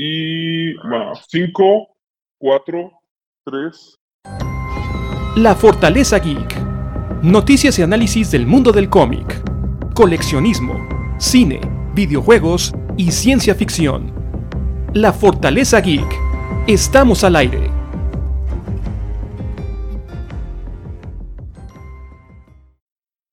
Y va, 5, 4, 3. La Fortaleza Geek. Noticias y análisis del mundo del cómic, coleccionismo, cine, videojuegos y ciencia ficción. La Fortaleza Geek. Estamos al aire.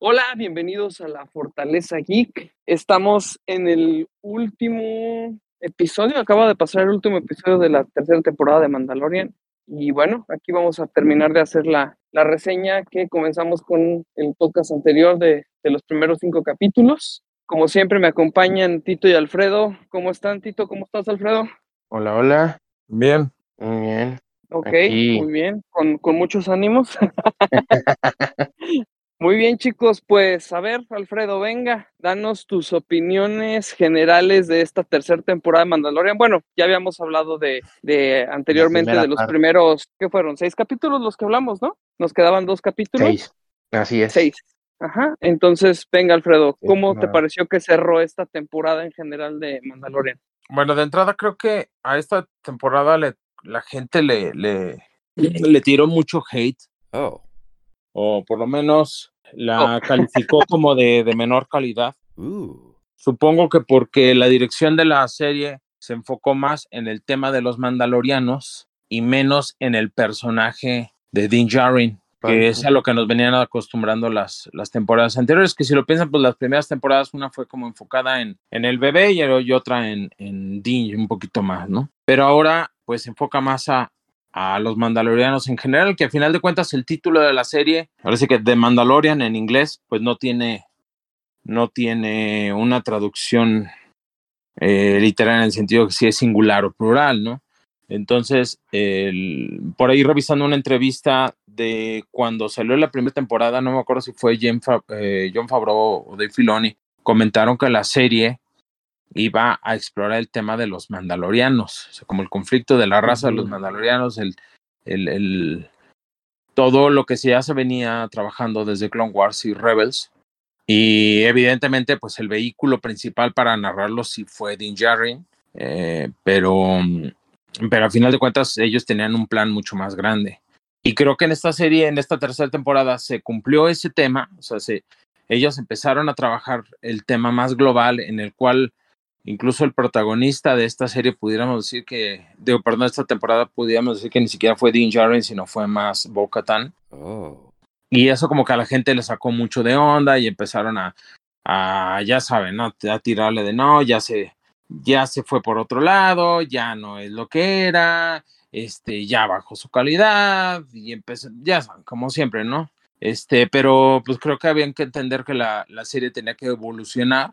Hola, bienvenidos a la Fortaleza Geek. Estamos en el último episodio, acaba de pasar el último episodio de la tercera temporada de Mandalorian. Y bueno, aquí vamos a terminar de hacer la, la reseña que comenzamos con el podcast anterior de, de los primeros cinco capítulos. Como siempre me acompañan Tito y Alfredo. ¿Cómo están, Tito? ¿Cómo estás, Alfredo? Hola, hola. Bien. Muy bien. Ok, Aquí. muy bien, con, con muchos ánimos. Muy bien, chicos, pues a ver, Alfredo, venga, danos tus opiniones generales de esta tercera temporada de Mandalorian. Bueno, ya habíamos hablado de, de anteriormente de los parte. primeros, ¿qué fueron? Seis capítulos los que hablamos, ¿no? Nos quedaban dos capítulos. Seis. Así es. Seis. Ajá. Entonces, venga, Alfredo, Sí, ¿cómo te pareció que cerró esta temporada en general de Mandalorian? Bueno, de entrada creo que a esta temporada le, la gente le, le, le tiró mucho hate, Oh. O por lo menos la calificó como de, de menor calidad. Ooh. Supongo que porque la dirección de la serie se enfocó más en el tema de los mandalorianos y menos en el personaje de Din Djarin, que es a lo que nos venían acostumbrando las, las temporadas anteriores, que si lo piensan, pues las primeras temporadas, una fue como enfocada en, en el bebé y, y otra en, en Din, un poquito más, ¿no? Pero ahora, pues se enfoca más a, a los mandalorianos en general, que a final de cuentas el título de la serie, ahora sí que The Mandalorian en inglés, pues no tiene, no tiene una traducción eh, literal en el sentido que si es singular o plural, ¿no? Entonces, por ahí revisando una entrevista de cuando salió la primera temporada, no me acuerdo si fue Fa- eh, John Favreau o Dave Filoni, comentaron que la serie iba a explorar el tema de los mandalorianos, o sea, como el conflicto de la raza de los mandalorianos, el, el, el- todo lo que ya se venía trabajando desde Clone Wars y Rebels. Y evidentemente, pues el vehículo principal para narrarlo sí fue Din Djarin, eh, pero, pero al final de cuentas ellos tenían un plan mucho más grande. Y creo que en esta serie, en esta tercera temporada, se cumplió ese tema, o sea, se, ellos empezaron a trabajar el tema más global en el cual incluso el protagonista de esta serie pudiéramos decir que, digo, perdón, esta temporada pudiéramos decir que ni siquiera fue Din Djarin, sino fue más Bo-Katan. Oh. Y eso como que a la gente le sacó mucho de onda y empezaron a, a ya saben, ¿no? a tirarle de no, ya se, ya se fue por otro lado, ya no es lo que era, este, ya bajó su calidad y empezó, ya saben, como siempre, ¿no? Este, pero pues creo que habían que entender que la, la serie tenía que evolucionar,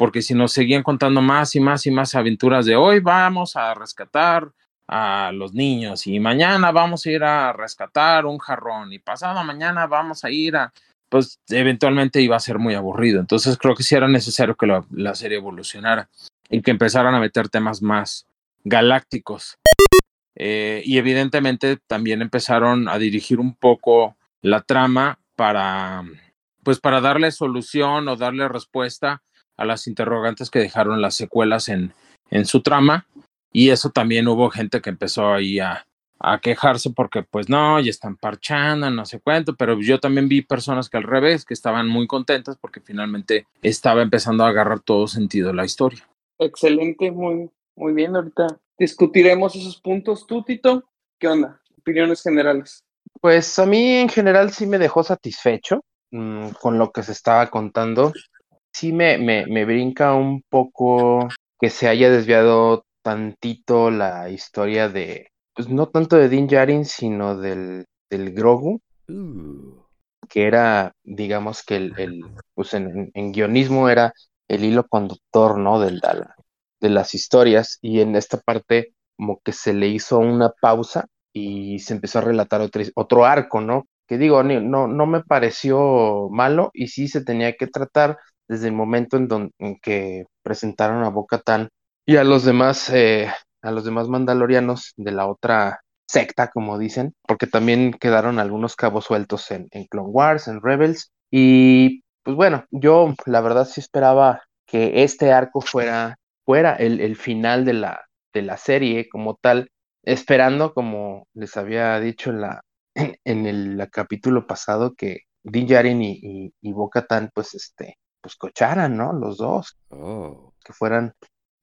porque si nos seguían contando más y más y más aventuras de hoy vamos a rescatar a los niños y mañana vamos a ir a rescatar un jarrón y pasado mañana vamos a ir a, pues eventualmente iba a ser muy aburrido. Entonces creo que sí era necesario que la, serie evolucionara y que empezaran a meter temas más galácticos. Eh, y evidentemente también empezaron a dirigir un poco la trama para, pues para darle solución o darle respuesta a las interrogantes que dejaron las secuelas en, en su trama. Y eso también hubo gente que empezó ahí a, a quejarse porque pues no, ya están parchando, no sé cuánto, pero yo también vi personas que al revés, que estaban muy contentas porque finalmente estaba empezando a agarrar todo sentido la historia. Excelente, muy, muy bien. Ahorita discutiremos esos puntos. Tú, Tito, ¿qué onda? Opiniones generales. Pues a mí en general sí me dejó satisfecho mm, con lo que se estaba contando. Sí me, me, me brinca un poco que se haya desviado tantito la historia de, pues no tanto de Din Djarin, sino del, del Grogu, que era, digamos que el, el pues en, en guionismo era el hilo conductor, ¿no? De, la- de las historias, y en esta parte como que se le hizo una pausa y se empezó a relatar otro, otro arco, ¿no? Que digo, no, no me pareció malo y sí se tenía que tratar desde el momento en, don- en que presentaron a Bo-Katan y a los demás, eh, a los demás mandalorianos de la otra secta, como dicen, porque también quedaron algunos cabos sueltos en, en Clone Wars, en Rebels, y pues bueno, yo la verdad sí esperaba que este arco fuera, fuera el, el final de la, de la serie como tal, esperando, como les había dicho en la en, el capítulo pasado, que Din Djarin y, y, y pues este, pues cocharan, ¿no? Los dos, Oh. que fueran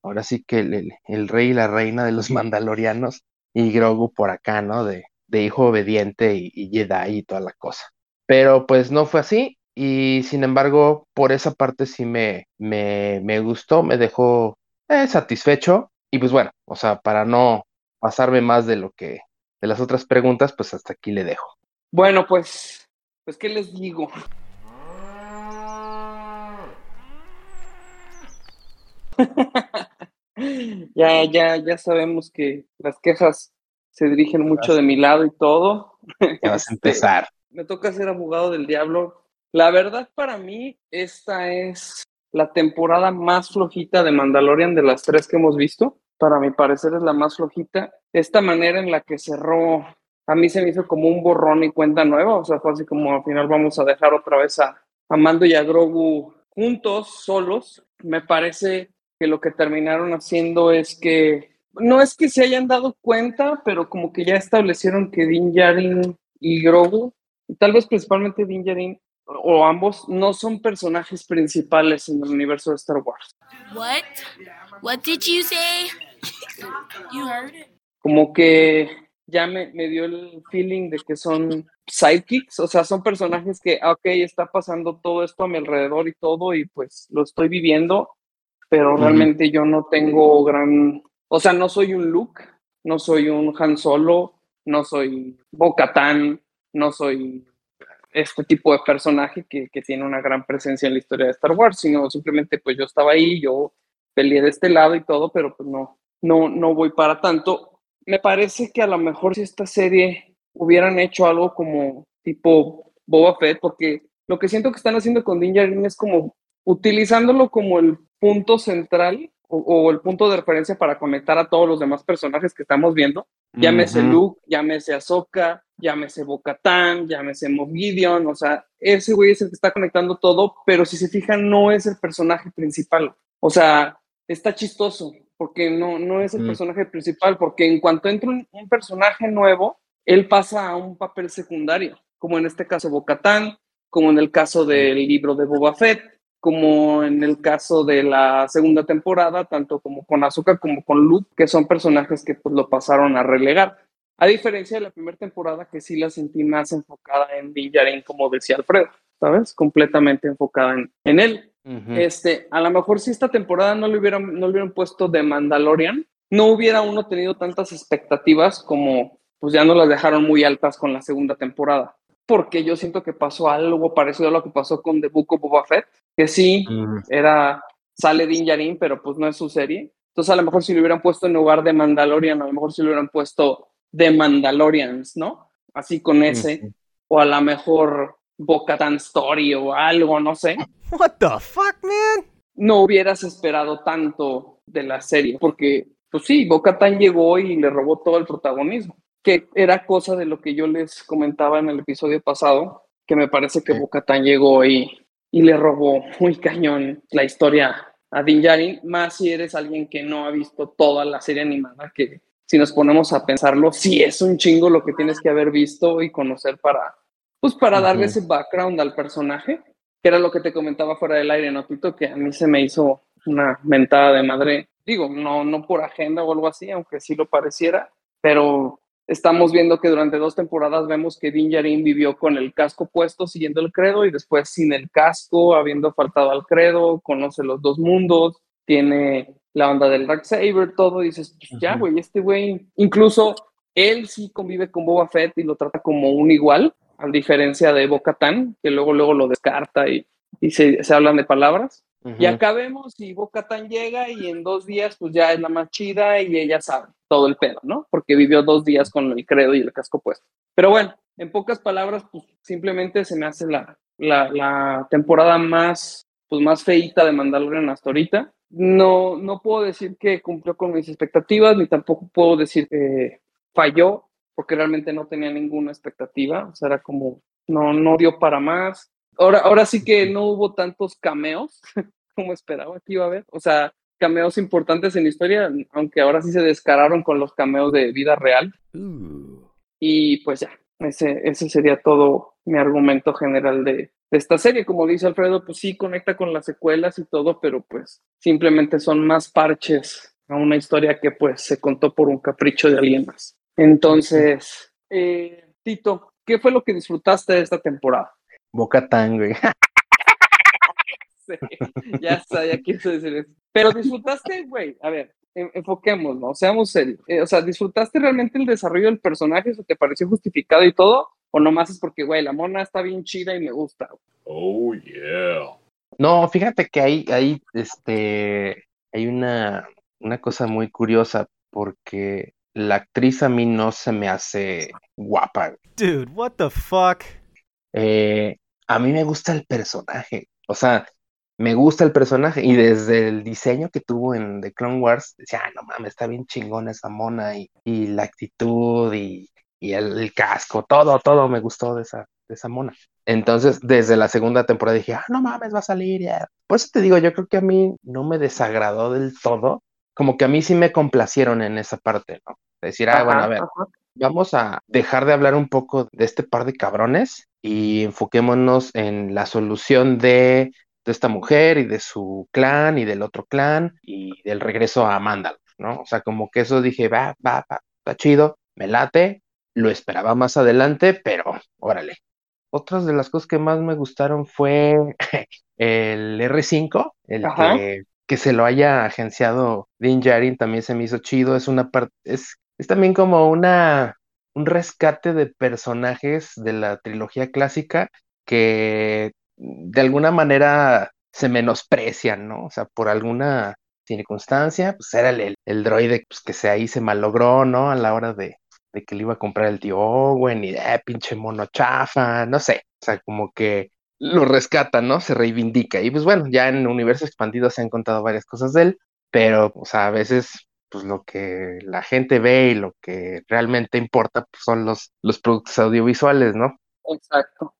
ahora sí que el, el- el rey y la reina de los mandalorianos y Grogu por acá, ¿no? De, de hijo obediente y, y Jedi y toda la cosa. Pero pues no fue así y sin embargo por esa parte sí me, me, me gustó, me dejó eh, satisfecho y pues bueno, o sea, para no pasarme más de lo que, de las otras preguntas, pues hasta aquí le dejo. Bueno, pues, pues, ¿qué les digo? Ya, ya, ya sabemos que las quejas se dirigen mucho de mi lado y todo. Ya vas a Este, empezar. me toca ser abogado del diablo. La verdad, para mí, esta es la temporada más flojita de Mandalorian de las tres que hemos visto. Para mi parecer es la más flojita. Esta manera en la que cerró, a mí se me hizo como un borrón y cuenta nueva. O sea, fue así como al final vamos a dejar otra vez a, a Mando y a Grogu juntos, solos. Me parece que lo que terminaron haciendo es que, no es que se hayan dado cuenta, pero como que ya establecieron que Din Djarin y Grogu, y tal vez principalmente Din Djarin, o ambos, no son personajes principales en el universo de Star Wars. What? What did you say? you heard it. Como que ya me, me dio el feeling de que son sidekicks, o sea, son personajes que, ok, está pasando todo esto a mi alrededor y todo, y pues lo estoy viviendo, pero realmente yo no tengo gran, o sea, no soy un Luke, no soy un Han Solo, no soy Bo-Katan, no soy este tipo de personaje que, que tiene una gran presencia en la historia de Star Wars, sino simplemente pues yo estaba ahí, yo peleé de este lado y todo, pero pues no, no, no voy para tanto. Me parece que a lo mejor si esta serie hubieran hecho algo como tipo Boba Fett, porque lo que siento que están haciendo con Din Djarin es como utilizándolo como el punto central o, o el punto de referencia para conectar a todos los demás personajes que estamos viendo. Llámese Ujú. Luke, llámese Ahsoka, llámese Bo-Katan, llámese Moff Gideon, o sea, ese güey es el que está conectando todo, pero si se fijan, no es el personaje principal. O sea, está chistoso, porque no, no es el Mm. personaje principal, porque en cuanto entra un, un personaje nuevo, él pasa a un papel secundario, como en este caso Bo-Katan, como en el caso del libro de Boba Fett, como en el caso de la segunda temporada, tanto como con Ahsoka como con Luke, que son personajes que pues lo pasaron a relegar. A diferencia de la primera temporada, que sí la sentí más enfocada en Din Djarin, como decía Alfredo, ¿sabes? Completamente enfocada en, en él. Este, a lo mejor si esta temporada no le hubieran, no le hubieran puesto de Mandalorian, no hubiera uno tenido tantas expectativas como, pues ya no las dejaron muy altas con la segunda temporada. Porque yo siento que pasó algo parecido a lo que pasó con The Book of Boba Fett, que sí, Mm, era, sale Din Djarin, pero pues no es su serie. Entonces a lo mejor si lo hubieran puesto en lugar de Mandalorian, a lo mejor si lo hubieran puesto de Mandalorians, ¿no? Así con ese, Ujú. o a lo mejor Bo-Katan Story o algo, no sé What the fuck, man? no hubieras esperado tanto de la serie, porque, pues sí, Bo-Katan llegó y le robó todo el protagonismo, que era cosa de lo que yo les comentaba en el episodio pasado, que me parece que Sí. Bo-Katan llegó y, y le robó muy cañón la historia a Din Djarin, más si eres alguien que no ha visto toda la serie animada, que si nos ponemos a pensarlo, sí es un chingo lo que tienes que haber visto y conocer para, pues para darle Ujú. ese background al personaje que era lo que te comentaba fuera del aire, ¿no, Tito? Que a mí se me hizo una mentada de madre. Digo, no, no por agenda o algo así, aunque sí lo pareciera, pero estamos viendo que durante dos temporadas vemos que Din Djarin vivió con el casco puesto, siguiendo el credo, y después sin el casco, habiendo faltado al credo, conoce los dos mundos, tiene la onda del Darksaber, todo, y dices, pues ya, güey, este güey, incluso él sí convive con Boba Fett y lo trata como un igual, a diferencia de Bo-Katan, que luego, luego lo descarta y, y se, se hablan de palabras. Y Ujú. acá vemos y Bo-Katan llega y en dos días pues ya es la más chida y ella sabe todo el pedo, ¿no? Porque vivió dos días con el credo y el casco puesto. Pero bueno, en pocas palabras, pues simplemente se me hace la, la, la temporada más, pues más feíta de Mandalorian hasta ahorita. No, no puedo decir que cumplió con mis expectativas, ni tampoco puedo decir que falló, porque realmente no tenía ninguna expectativa. O sea, era como, no, no dio para más. Ahora, ahora sí que no hubo tantos cameos como esperaba que iba a haber. O sea, cameos importantes en la historia, aunque ahora sí se descararon con los cameos de vida real. Y pues ya, ese, ese sería todo mi argumento general de, de esta serie. Como dice Alfredo, pues sí conecta con las secuelas y todo, pero pues simplemente son más parches a una historia que pues se contó por un capricho de alguien más. Entonces, eh, Tito, ¿qué fue lo que disfrutaste de esta temporada? Boca Tan, güey. Sí, ya sabía que eso decir eso. Pero disfrutaste, güey, a ver, en- enfoquémonos, seamos serios. Eh, o sea, ¿disfrutaste realmente el desarrollo del personaje? ¿Eso te pareció justificado y todo? ¿O nomás es porque, güey, la mona está bien chida y me gusta? Oh, yeah. No, fíjate que hay, hay, este, hay una, una cosa muy curiosa porque la actriz a mí no se me hace guapa. Dude, what the fuck? Eh, a mí me gusta el personaje, o sea, me gusta el personaje y desde el diseño que tuvo en The Clone Wars, decía, "Ah, no mames, está bien chingona esa mona y, y la actitud y, y el, el casco, todo, todo me gustó de esa, de esa mona. Entonces, desde la segunda temporada dije, ah, no mames, va a salir. ya". Por eso te digo, yo creo que a mí no me desagradó del todo, como que a mí sí me complacieron en esa parte, ¿no? Decir, ah, bueno, a ver, ajá. vamos a dejar de hablar un poco de este par de cabrones y enfoquémonos en la solución de, de esta mujer y de su clan y del otro clan y del regreso a Mandalor, ¿no? O sea, como que eso dije, va, va, va, está chido, me late, lo esperaba más adelante, pero órale. Otras de las cosas que más me gustaron fue el R5, el que, que se lo haya agenciado Din Djarin también se me hizo chido, es una parte, es, es también como una, un rescate de personajes de la trilogía clásica que de alguna manera se menosprecian, ¿no? O sea, por alguna circunstancia, pues era el, el droide pues, que se ahí se malogró, ¿no? A la hora de, de que le iba a comprar el tío Owen y de "Ah, pinche mono chafa, no sé, o sea, como que lo rescata, ¿no? Se reivindica. Y pues bueno, ya en Universo Expandido se han contado varias cosas de él, pero, o sea, a veces, pues lo que la gente ve y lo que realmente importa, pues son los, los productos audiovisuales, ¿no? Exacto.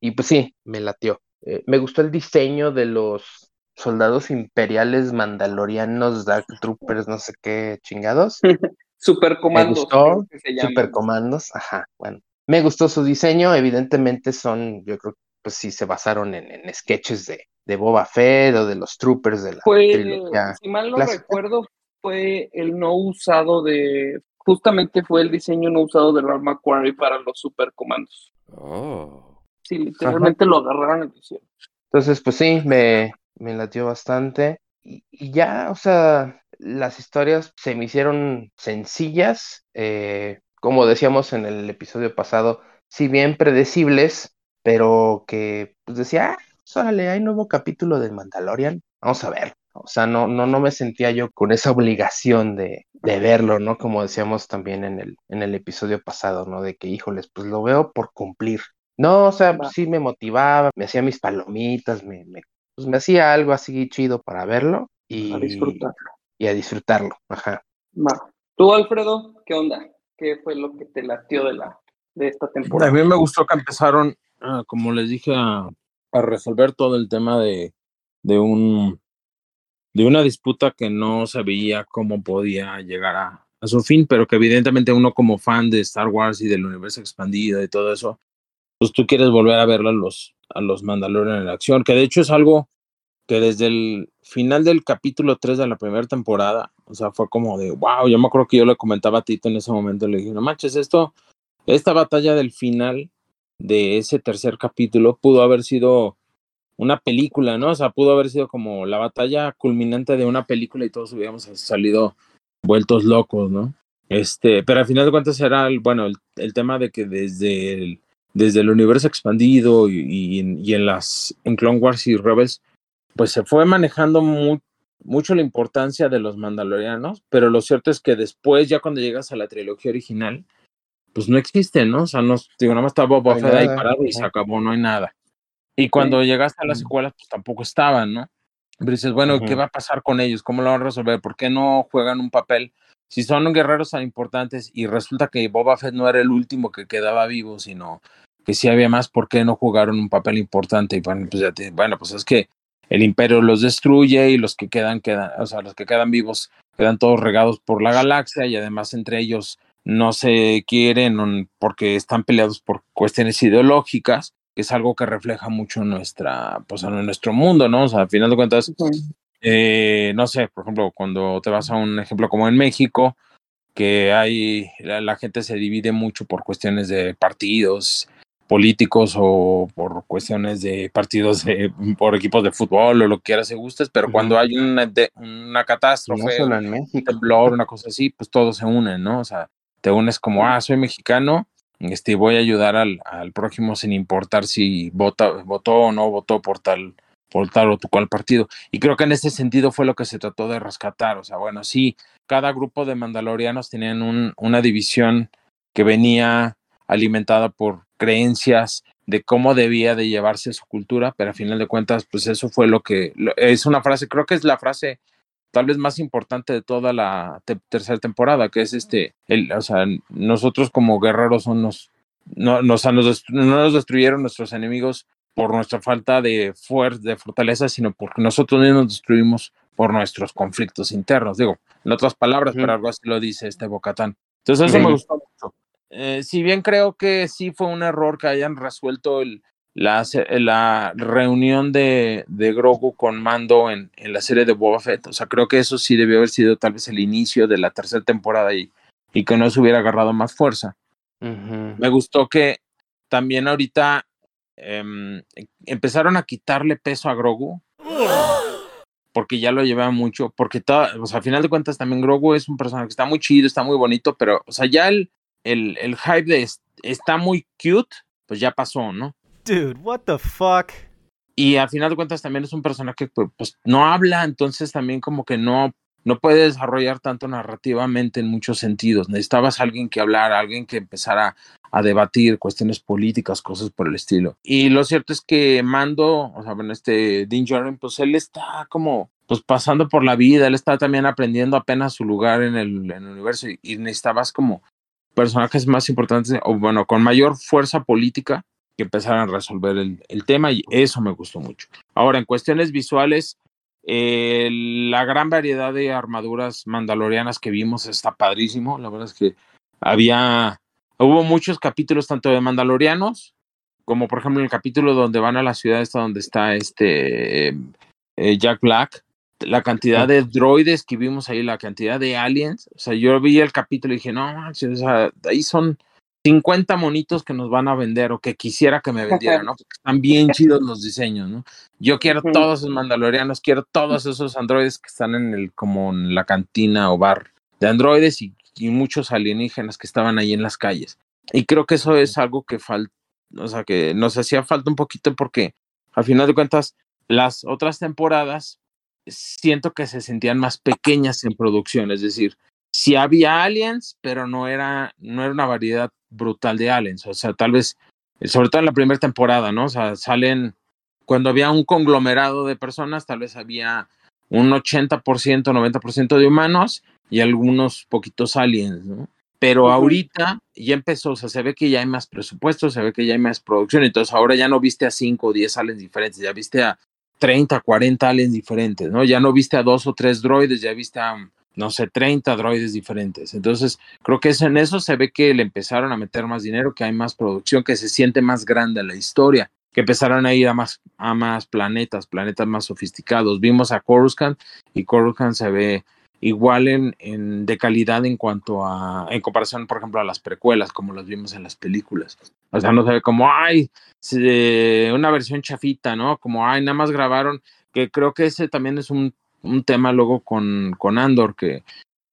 Y pues sí, me latió. Eh, me gustó el diseño de los soldados imperiales mandalorianos, Dark Troopers, no sé qué chingados. Supercomandos, gustó, que se llaman. Supercomandos, ajá, bueno. Me gustó su diseño, evidentemente son, yo creo que pues sí se basaron en, en sketches de, de Boba Fett o de los Troopers de la Fue, trilogía. si mal no clásica. recuerdo, fue el no usado de, justamente fue el diseño no usado de Ralph McQuarrie para los supercomandos. Oh. Sí, literalmente lo agarraron y lo hicieron. Entonces, pues sí, me, me latió bastante. Y, y ya, o sea, las historias se me hicieron sencillas, eh, como decíamos en el episodio pasado, si bien predecibles, pero que pues decía, ah, órale, hay nuevo capítulo del Mandalorian, vamos a ver. O sea, no, no, no me sentía yo con esa obligación de, de verlo, ¿no? Como decíamos también en el, en el episodio pasado, ¿no? De que, híjoles, pues lo veo por cumplir. No, o sea, Va. sí me motivaba, me hacía mis palomitas, me, me, pues me hacía algo así chido para verlo y A disfrutarlo. y a disfrutarlo. Ajá. Va. Tú, Alfredo, ¿qué onda? ¿Qué fue lo que te latió de la de esta A temporada? mí me gustó que empezaron, ah, como les dije, a, a resolver todo el tema de, de un de una disputa que no se veía cómo podía llegar a, a su fin, pero que evidentemente uno como fan de Star Wars y del universo expandido y todo eso, pues tú quieres volver a ver a los, a los Mandalorian en acción, que de hecho es algo que desde el final del capítulo 3 de la primera temporada, o sea, fue como de, wow, yo me acuerdo que yo le comentaba a Tito en ese momento, le dije, no manches, esto, esta batalla del final de ese tercer capítulo pudo haber sido una película, ¿no? O sea, pudo haber sido como la batalla culminante de una película y todos hubiéramos salido vueltos locos, ¿no? Este, pero al final de cuentas era, el, bueno, el, el tema de que desde el, desde el universo expandido y, y, en, y, en, las en Clone Wars y Rebels, pues se fue manejando muy, mucho la importancia de los mandalorianos, pero lo cierto es que después, ya cuando llegas a la trilogía original, pues no existe, ¿no? O sea, no, digo, nada más está Boba Fett ahí parado y se acabó, no hay nada. Y cuando sí. llegaste a las secuelas, pues tampoco estaban, ¿no? Pero dices, bueno. ¿qué va a pasar con ellos? ¿Cómo lo van a resolver? ¿Por qué no juegan un papel? Si son guerreros tan importantes y resulta que Boba Fett no era el último que quedaba vivo, sino que sí había más, ¿por qué no jugaron un papel importante? Y bueno, pues, ya te, bueno, pues es que el imperio los destruye y los que quedan, quedan, o sea, los que quedan vivos quedan todos regados por la galaxia y además entre ellos no se quieren porque están peleados por cuestiones ideológicas, que es algo que refleja mucho nuestra, pues, en nuestro mundo, ¿no? O sea, al final de cuentas, eh, no sé, por ejemplo, cuando te vas a un ejemplo como en México, que hay, la, la gente se divide mucho por cuestiones de partidos políticos o por cuestiones de partidos, de, por equipos de fútbol o lo que quieras se gustes, pero cuando hay una, de, una catástrofe, No solo en México. un temblor, una cosa así, pues todos se unen, ¿no? O sea, te unes como, ah, soy mexicano, este, voy a ayudar al, al prójimo sin importar si vota, votó o no votó por tal, por tal o tu cual partido. Y creo que en ese sentido fue lo que se trató de rescatar. O sea, bueno, sí, cada grupo de mandalorianos tenían un, una división que venía alimentada por creencias de cómo debía de llevarse su cultura, pero a final de cuentas, pues eso fue lo que, lo- es una frase, creo que es la frase tal vez más importante de toda la te- tercera temporada, que es este, el, o sea, nosotros como guerreros son nos, no, nos, nos nos destruyeron nuestros enemigos por nuestra falta de fuerza, de fortaleza, sino porque nosotros mismos nos destruimos por nuestros conflictos internos. Digo, en otras palabras, pero algo así lo dice este Bocatán. Entonces, eso me gustó mucho. Eh, si bien creo que sí fue un error que hayan resuelto el, la, reunión de, de Grogu con Mando en, en la serie de Boba Fett, o sea, creo que eso sí debió haber sido tal vez el inicio de la tercera temporada y, y que no se hubiera agarrado más fuerza. Me gustó que también ahorita em, empezaron a quitarle peso a Grogu. Porque ya lo llevaba mucho, porque toda, o sea, a final de cuentas también Grogu es un personaje que está muy chido, está muy bonito, pero, o sea, ya el, el, el hype de es- está muy cute, pues ya pasó, ¿no? Dude, what the fuck? Y al final de cuentas también es un personaje que pues, pues, no habla, entonces también como que no, no puede desarrollar tanto narrativamente en muchos sentidos. Necesitabas alguien que hablara, alguien que empezara a debatir cuestiones políticas, cosas por el estilo. Y lo cierto es que Mando, o sea, bueno, este Dean Djarin, pues él está como pues pasando por la vida, él está también aprendiendo apenas su lugar en el, en el universo y, y necesitabas como personajes más importantes, o bueno, con mayor fuerza política que empezaran a resolver el, tema y eso me gustó mucho. Ahora, en cuestiones visuales, eh, la gran variedad de armaduras mandalorianas que vimos está padrísimo. La verdad es que había, hubo muchos capítulos tanto de mandalorianos como por ejemplo el capítulo donde van a la ciudad esta donde está este eh, Jack Black. La cantidad de droides que vimos ahí, la cantidad de aliens. O sea, yo vi el capítulo y dije, no, manches, o sea, ahí son 50 monitos que nos van a vender o que quisiera que me vendieran, ¿no? Porque están bien chidos los diseños, ¿no? Yo quiero todos esos mandalorianos, quiero todos esos androides que están en el, como en la cantina o bar de androides y, y muchos alienígenas que estaban ahí en las calles. Y creo que eso es algo que falta, o sea, que nos hacía falta un poquito porque al final de cuentas, las otras temporadas siento que se sentían más pequeñas en producción, es decir, sí había aliens, pero no era, no era una variedad brutal de aliens, o sea, tal vez, eh, sobre todo en la primera temporada, ¿no? O sea, salen, cuando había un conglomerado de personas, tal vez había un 80%, 90% de humanos y algunos poquitos aliens, ¿no? Pero Ujú. ahorita ya empezó, o sea, se ve que ya hay más presupuesto, se ve que ya hay más producción, entonces ahora ya no viste a 5 o 10 aliens diferentes, ya viste a 30, 40 aliens diferentes, ¿no? Ya no viste a dos o tres droides, ya viste a, no sé, 30 droides diferentes. Entonces, creo que en eso se ve que le empezaron a meter más dinero, que hay más producción, que se siente más grande la historia, que empezaron a ir a más, a más planetas, planetas más sofisticados. Vimos a Coruscant y Coruscant se ve igual en, en, de calidad en cuanto a, en comparación, por ejemplo, a las precuelas, como las vimos en las películas. O sea, no se ve como, ay, se- una versión chafita, ¿no? Como, ay, nada más grabaron, que creo que ese también es un, un tema luego con, con Andor, que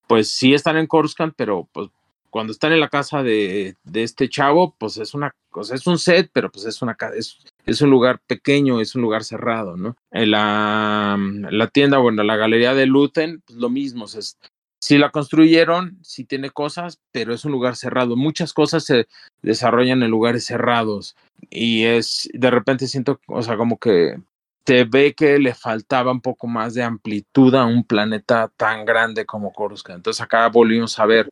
pues sí están en Coruscant, pero pues cuando están en la casa de, de este chavo, pues es una cosa, es un set, pero pues es una es, es un lugar pequeño, es un lugar cerrado, ¿no? En la, la tienda, bueno, la galería de Luten, pues lo mismo, es- sí la construyeron, sí tiene cosas, pero es un lugar cerrado. Muchas cosas se desarrollan en lugares cerrados y es, de repente siento, o sea, como que se ve que le faltaba un poco más de amplitud a un planeta tan grande como Coruscant. Entonces acá volvimos a ver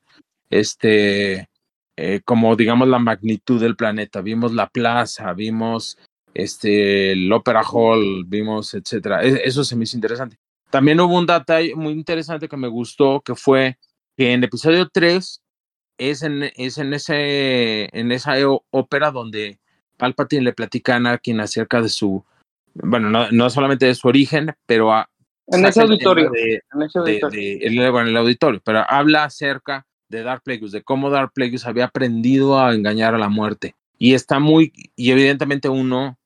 este, eh, como digamos la magnitud del planeta. Vimos la plaza, vimos este, el Opera Hall, vimos, etcétera. E- Eso se me hizo interesante. También hubo un detalle muy interesante que me gustó, que fue que en episodio 3 es en, es en, ese, en esa ó- ópera donde Palpatine le platica a Anakin acerca de su, bueno, no, no solamente de su origen, pero a, En ese el auditorio. de- En ese de, auditorio. de- el, bueno, el auditorio, pero habla acerca de Darth Plagueis, de cómo Darth Plagueis había aprendido a engañar a la muerte. Y está muy, y evidentemente uno, de-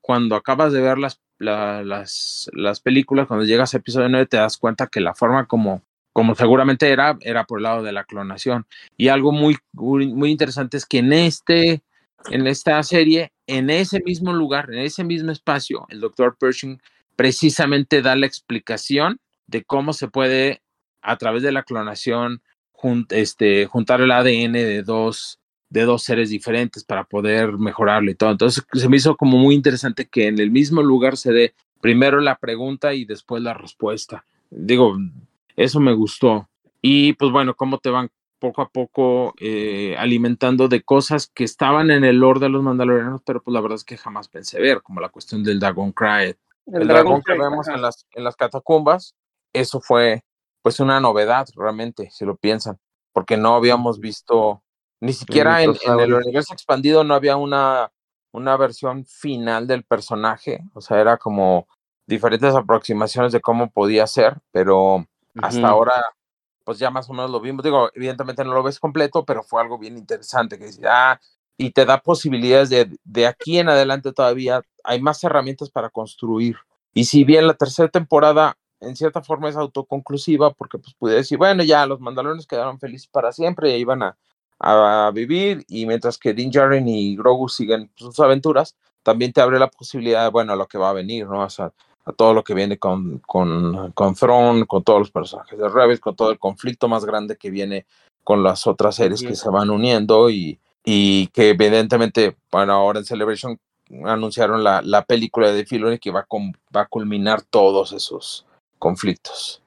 cuando acabas de ver las, la- las, las películas, cuando llegas a episodio 9, te das cuenta que la forma como, como seguramente era, era por el lado de la clonación. Y algo muy, muy, interesante es que en este, en esta serie, en ese mismo lugar, en ese mismo espacio, el doctor Pershing precisamente da la explicación de cómo se puede, a través de la clonación, este, juntar el ADN de dos, de dos seres diferentes para poder mejorarlo y todo. Entonces se me hizo como muy interesante que en el mismo lugar se dé primero la pregunta y después la respuesta. Digo, eso me gustó. Y pues bueno, cómo te van poco a poco eh, alimentando de cosas que estaban en el lore de los mandalorianos, pero pues la verdad es que jamás pensé ver, como la cuestión del Dagon Cry, el, dragón que Crate, vemos en las, en las catacumbas, eso fue pues una novedad realmente, si lo piensan, porque no habíamos visto, ni siquiera en, en el universo expandido no había una, una versión final del personaje, o sea, era como diferentes aproximaciones de cómo podía ser, pero hasta ahora pues ya más o menos lo vimos, digo, evidentemente no lo ves completo, pero fue algo bien interesante, que ah, y te da posibilidades de, de aquí en adelante todavía hay más herramientas para construir. Y si bien la tercera temporada en cierta forma es autoconclusiva, porque pues pude decir, bueno, ya los mandalones quedaron felices para siempre y iban a, a vivir, y mientras que Din Djarin y Grogu siguen sus aventuras, también te abre la posibilidad, de, bueno, a lo que va a venir, ¿no? O sea, a todo lo que viene con, con, con Thrawn, con todos los personajes de Rebels, con todo el conflicto más grande que viene con las otras series que se van uniendo y, y que evidentemente, bueno, ahora en Celebration anunciaron la, la película de Filoni que va a, com- va a culminar todos esos conflictos.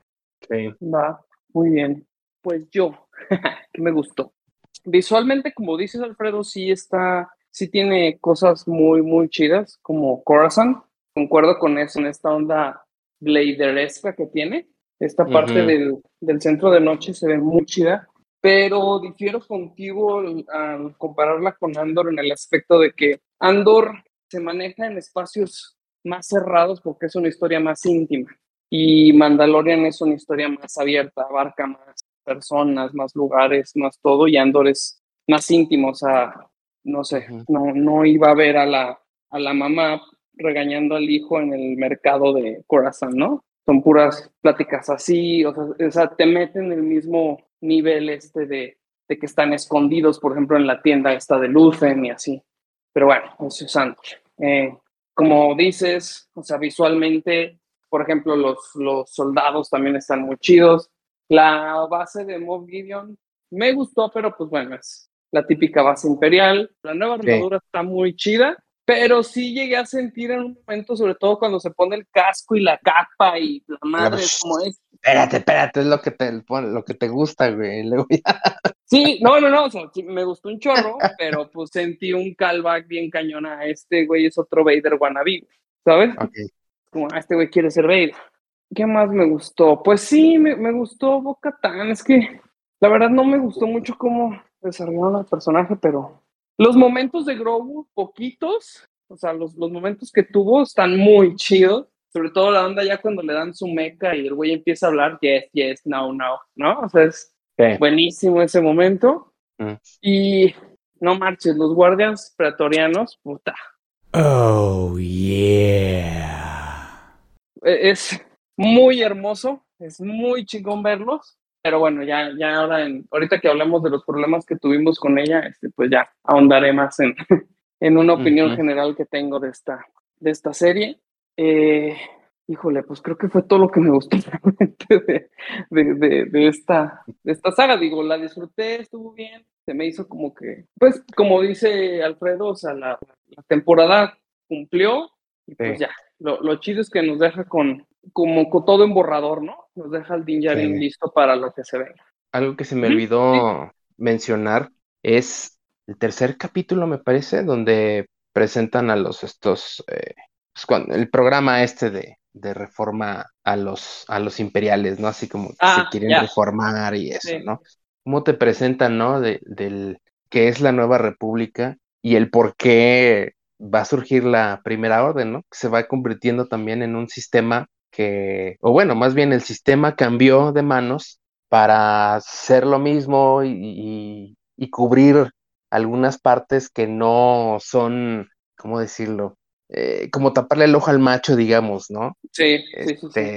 Sí. Va, muy bien. Pues yo, que me gustó. Visualmente, como dices, Alfredo, sí está, sí tiene cosas muy, muy chidas, como Corazon. Concuerdo con eso, en esta onda bladeresca que tiene. Esta parte del, del centro de noche se ve muy chida, pero difiero contigo al compararla con Andor en el aspecto de que Andor se maneja en espacios más cerrados porque es una historia más íntima y Mandalorian es una historia más abierta, abarca más personas, más lugares, más todo, y Andor es más íntimo, o sea, no sé, no, no iba a ver a la, a la mamá regañando al hijo en el mercado de Corazón, ¿no? Son puras pláticas así, o sea, o sea, te meten en el mismo nivel este de, de que están escondidos, por ejemplo, en la tienda esta de Lucen y así. Pero bueno, eso es. Eh, como dices, o sea, visualmente por ejemplo, los, los soldados también están muy chidos. La base de Moff Gideon me gustó, pero pues bueno, es la típica base imperial. La nueva Sí. armadura está muy chida, pero sí llegué a sentir en un momento, sobre todo cuando se pone el casco y la capa y la madre, es como es. Espérate, espérate, es lo que te, lo que te gusta, güey. Sí, no, no, no, o sea, sí, me gustó un chorro, pero pues sentí un callback bien cañón a este güey, es otro Vader wannabe, ¿sabes? Ok. como, "Ah, este güey quiere ser Vader. ¿Qué más me gustó? Pues sí, me, me gustó Boca Tan. Es que la verdad no me gustó mucho cómo desarrollaron al personaje, pero los momentos de Grogu, poquitos, o sea, los, los momentos que tuvo están muy chidos. Sobre todo la onda ya cuando le dan su meca y el güey empieza a hablar, yes, yes, no, no, ¿no? O sea, es Sí. buenísimo ese momento. Mm. Y no marches, los guardias pretorianos, puta, Oh, yeah. e- es muy hermoso, es muy chingón verlos, pero bueno, ya, ya ahora, en, ahorita que hablamos de los problemas que tuvimos con ella, este, pues ya ahondaré más en, en una opinión Ujú. general que tengo de esta, de esta serie. Eh, híjole, pues creo que fue todo lo que me gustó realmente de, de, de, de esta, de esta saga. Digo, la disfruté, estuvo bien, se me hizo como que, pues como dice Alfredo, o sea, la, la temporada cumplió y pues Sí. ya, lo, lo chido es que nos deja con, como con todo en borrador, ¿no? Nos deja el Din Djarin Sí. listo para lo que se venga. Algo que se me olvidó mencionar es el tercer capítulo, me parece, donde presentan a los estos, eh, pues, cuando- el programa este de, de reforma a los, a los imperiales, ¿no? Así como se Ah, quieren reformar y eso, Sí. ¿no? ¿Cómo te presentan, ¿no? De, del que es la nueva república y el por qué va a surgir la primera orden, ¿no? Que se va convirtiendo también en un sistema que, o bueno, más bien el sistema cambió de manos para hacer lo mismo y, y- y cubrir algunas partes que no son, ¿cómo decirlo? Eh, como taparle el ojo al macho, digamos, ¿no? Sí, sí, sí, sí.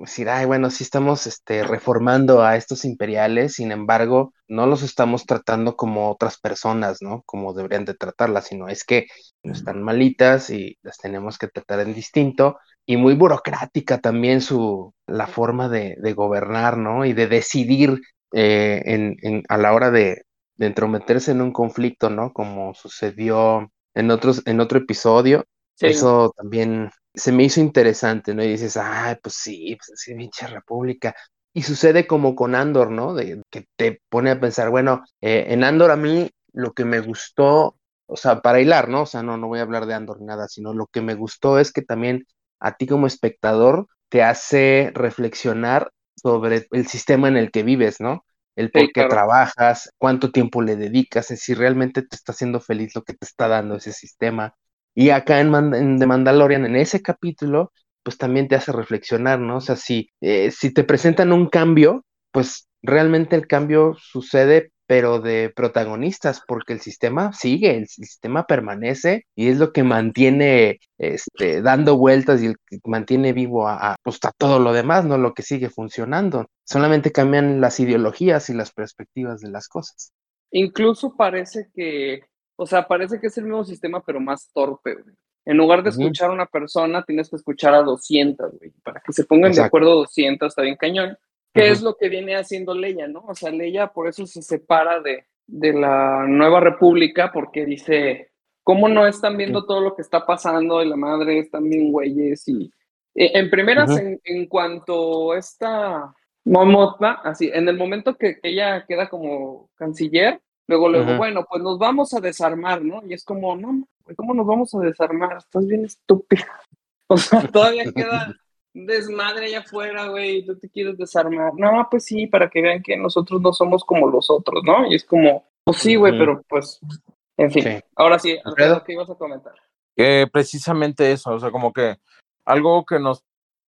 Decir, ay, bueno, sí estamos este, reformando a estos imperiales, sin embargo, no los estamos tratando como otras personas, ¿no? Como deberían de tratarlas, sino es que están malitas y las tenemos que tratar en distinto y muy burocrática también su, la forma de, de gobernar, ¿no? Y de decidir eh, en, en- a la hora de, de entrometerse en un conflicto, ¿no? Como sucedió en otros, en otro episodio. Sí. Eso también se me hizo interesante, ¿no? Y dices, ay, pues sí, pues sí, pinche república. Y sucede como con Andor, ¿no? De, que te pone a pensar, bueno, eh, en Andor a mí lo que me gustó, o sea, para hilar, ¿no? O sea, no, no voy a hablar de Andor ni nada, sino lo que me gustó es que también a ti como espectador te hace reflexionar sobre el sistema en el que vives, ¿no? El por qué claro. trabajas, cuánto tiempo le dedicas, si realmente te está haciendo feliz lo que te está dando ese sistema. Y acá en, Man- en The Mandalorian, en ese capítulo, pues también te hace reflexionar, ¿no? O sea, si, eh, si te presentan un cambio, pues realmente el cambio sucede, pero de protagonistas, porque el sistema sigue, el sistema permanece y es lo que mantiene este, dando vueltas y mantiene vivo a, pues, a todo lo demás, ¿no? Lo que sigue funcionando. Solamente cambian las ideologías y las perspectivas de las cosas. Incluso parece que, o sea, parece que es el mismo sistema, pero más torpe, güey. En lugar de escuchar a una persona, tienes que escuchar a 200, güey. Para que se pongan de Exacto. acuerdo 200, está bien cañón. Ujú. es lo que viene haciendo Leia, ¿no? O sea, Leia por eso se separa de, de la nueva república, porque dice, ¿cómo no están viendo todo lo que está pasando? Y la madre están bien güeyes. Y eh, en primeras, en, en cuanto esta Momotma, así, en el momento que, que ella queda como canciller, luego, luego, bueno, pues nos vamos a desarmar, ¿no? Y es como, no, güey, ¿cómo nos vamos a desarmar? Estás bien estúpida. O sea, todavía queda desmadre allá afuera, güey, y tú te quieres desarmar. No, pues sí, para que vean que nosotros no somos como los otros, ¿no? Y es como, pues sí, güey, pero pues, en fin. Sí. Ahora sí, Alfredo. ¿qué ibas a comentar? que precisamente eso, o sea, como que algo que nos...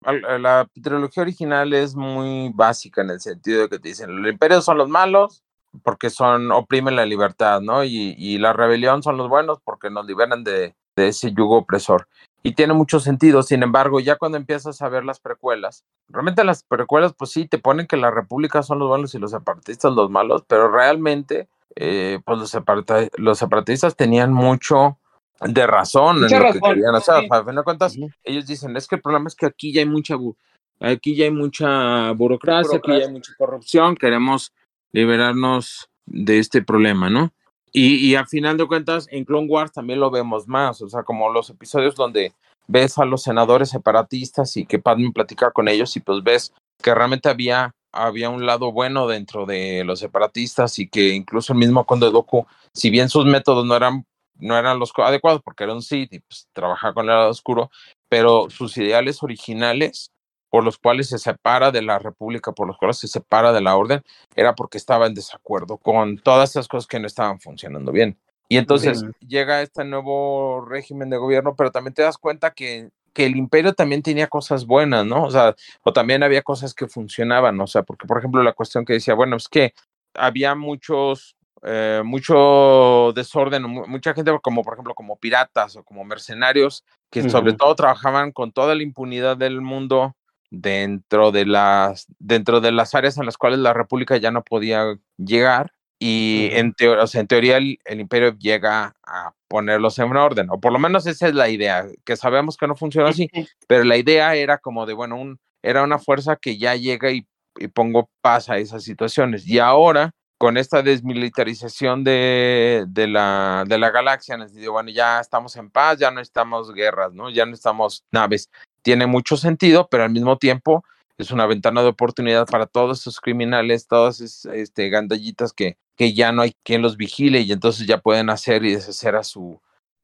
al- La trilogía original es muy básica en el sentido de que te dicen, los imperios son los malos porque son oprimen la libertad, ¿no? Y, y la rebelión son los buenos porque nos liberan de, de ese yugo opresor. Y tiene mucho sentido, sin embargo, ya cuando empiezas a ver las precuelas, realmente las precuelas, pues sí, te ponen que la república son los buenos y los separatistas los malos, pero realmente, eh, pues los, separata- los separatistas tenían mucho de razón Mucha en lo que razón, querían hacer. sí. O sea, a fin de cuentas, ellos dicen, es que el problema es que aquí ya hay mucha, bu- aquí ya hay mucha burocracia, aquí ya hay mucha corrupción, queremos liberarnos de este problema, ¿no? Y, y al final de cuentas, en Clone Wars también lo vemos más, o sea, como los episodios donde ves a los senadores separatistas y que Padme platica con ellos y pues ves que realmente había, había un lado bueno dentro de los separatistas y que incluso el mismo Conde Dooku, si bien sus métodos no eran, no eran los adecuados porque era un Sith y pues trabajaba con el lado oscuro, pero sus ideales originales por los cuales se separa de la república, por los cuales se separa de la orden, era porque estaba en desacuerdo con todas esas cosas que no estaban funcionando bien. Y entonces llega este nuevo régimen de gobierno, pero también te das cuenta que, que el imperio también tenía cosas buenas, ¿no? O sea, o también había cosas que funcionaban, o sea, porque por ejemplo la cuestión que decía, bueno, es que había muchos, eh, mucho desorden, mu- mucha gente como por ejemplo como piratas o como mercenarios que sobre todo trabajaban con toda la impunidad del mundo dentro de las dentro de las áreas en las cuales la república ya no podía llegar y en, teo- o sea, en teoría el, el imperio llega a ponerlos en orden o por lo menos esa es la idea que sabemos que no funciona así pero la idea era como de bueno un era una fuerza que ya llega y, y pongo paz a esas situaciones y ahora con esta desmilitarización de, de, la, de la galaxia, nos digo, bueno, ya estamos en paz, ya no estamos guerras, ¿no? Ya no estamos naves. Tiene mucho sentido, pero al mismo tiempo es una ventana de oportunidad para todos esos criminales, todas esas este, gandallitas que, que ya no hay quien los vigile y entonces ya pueden hacer y deshacer a su,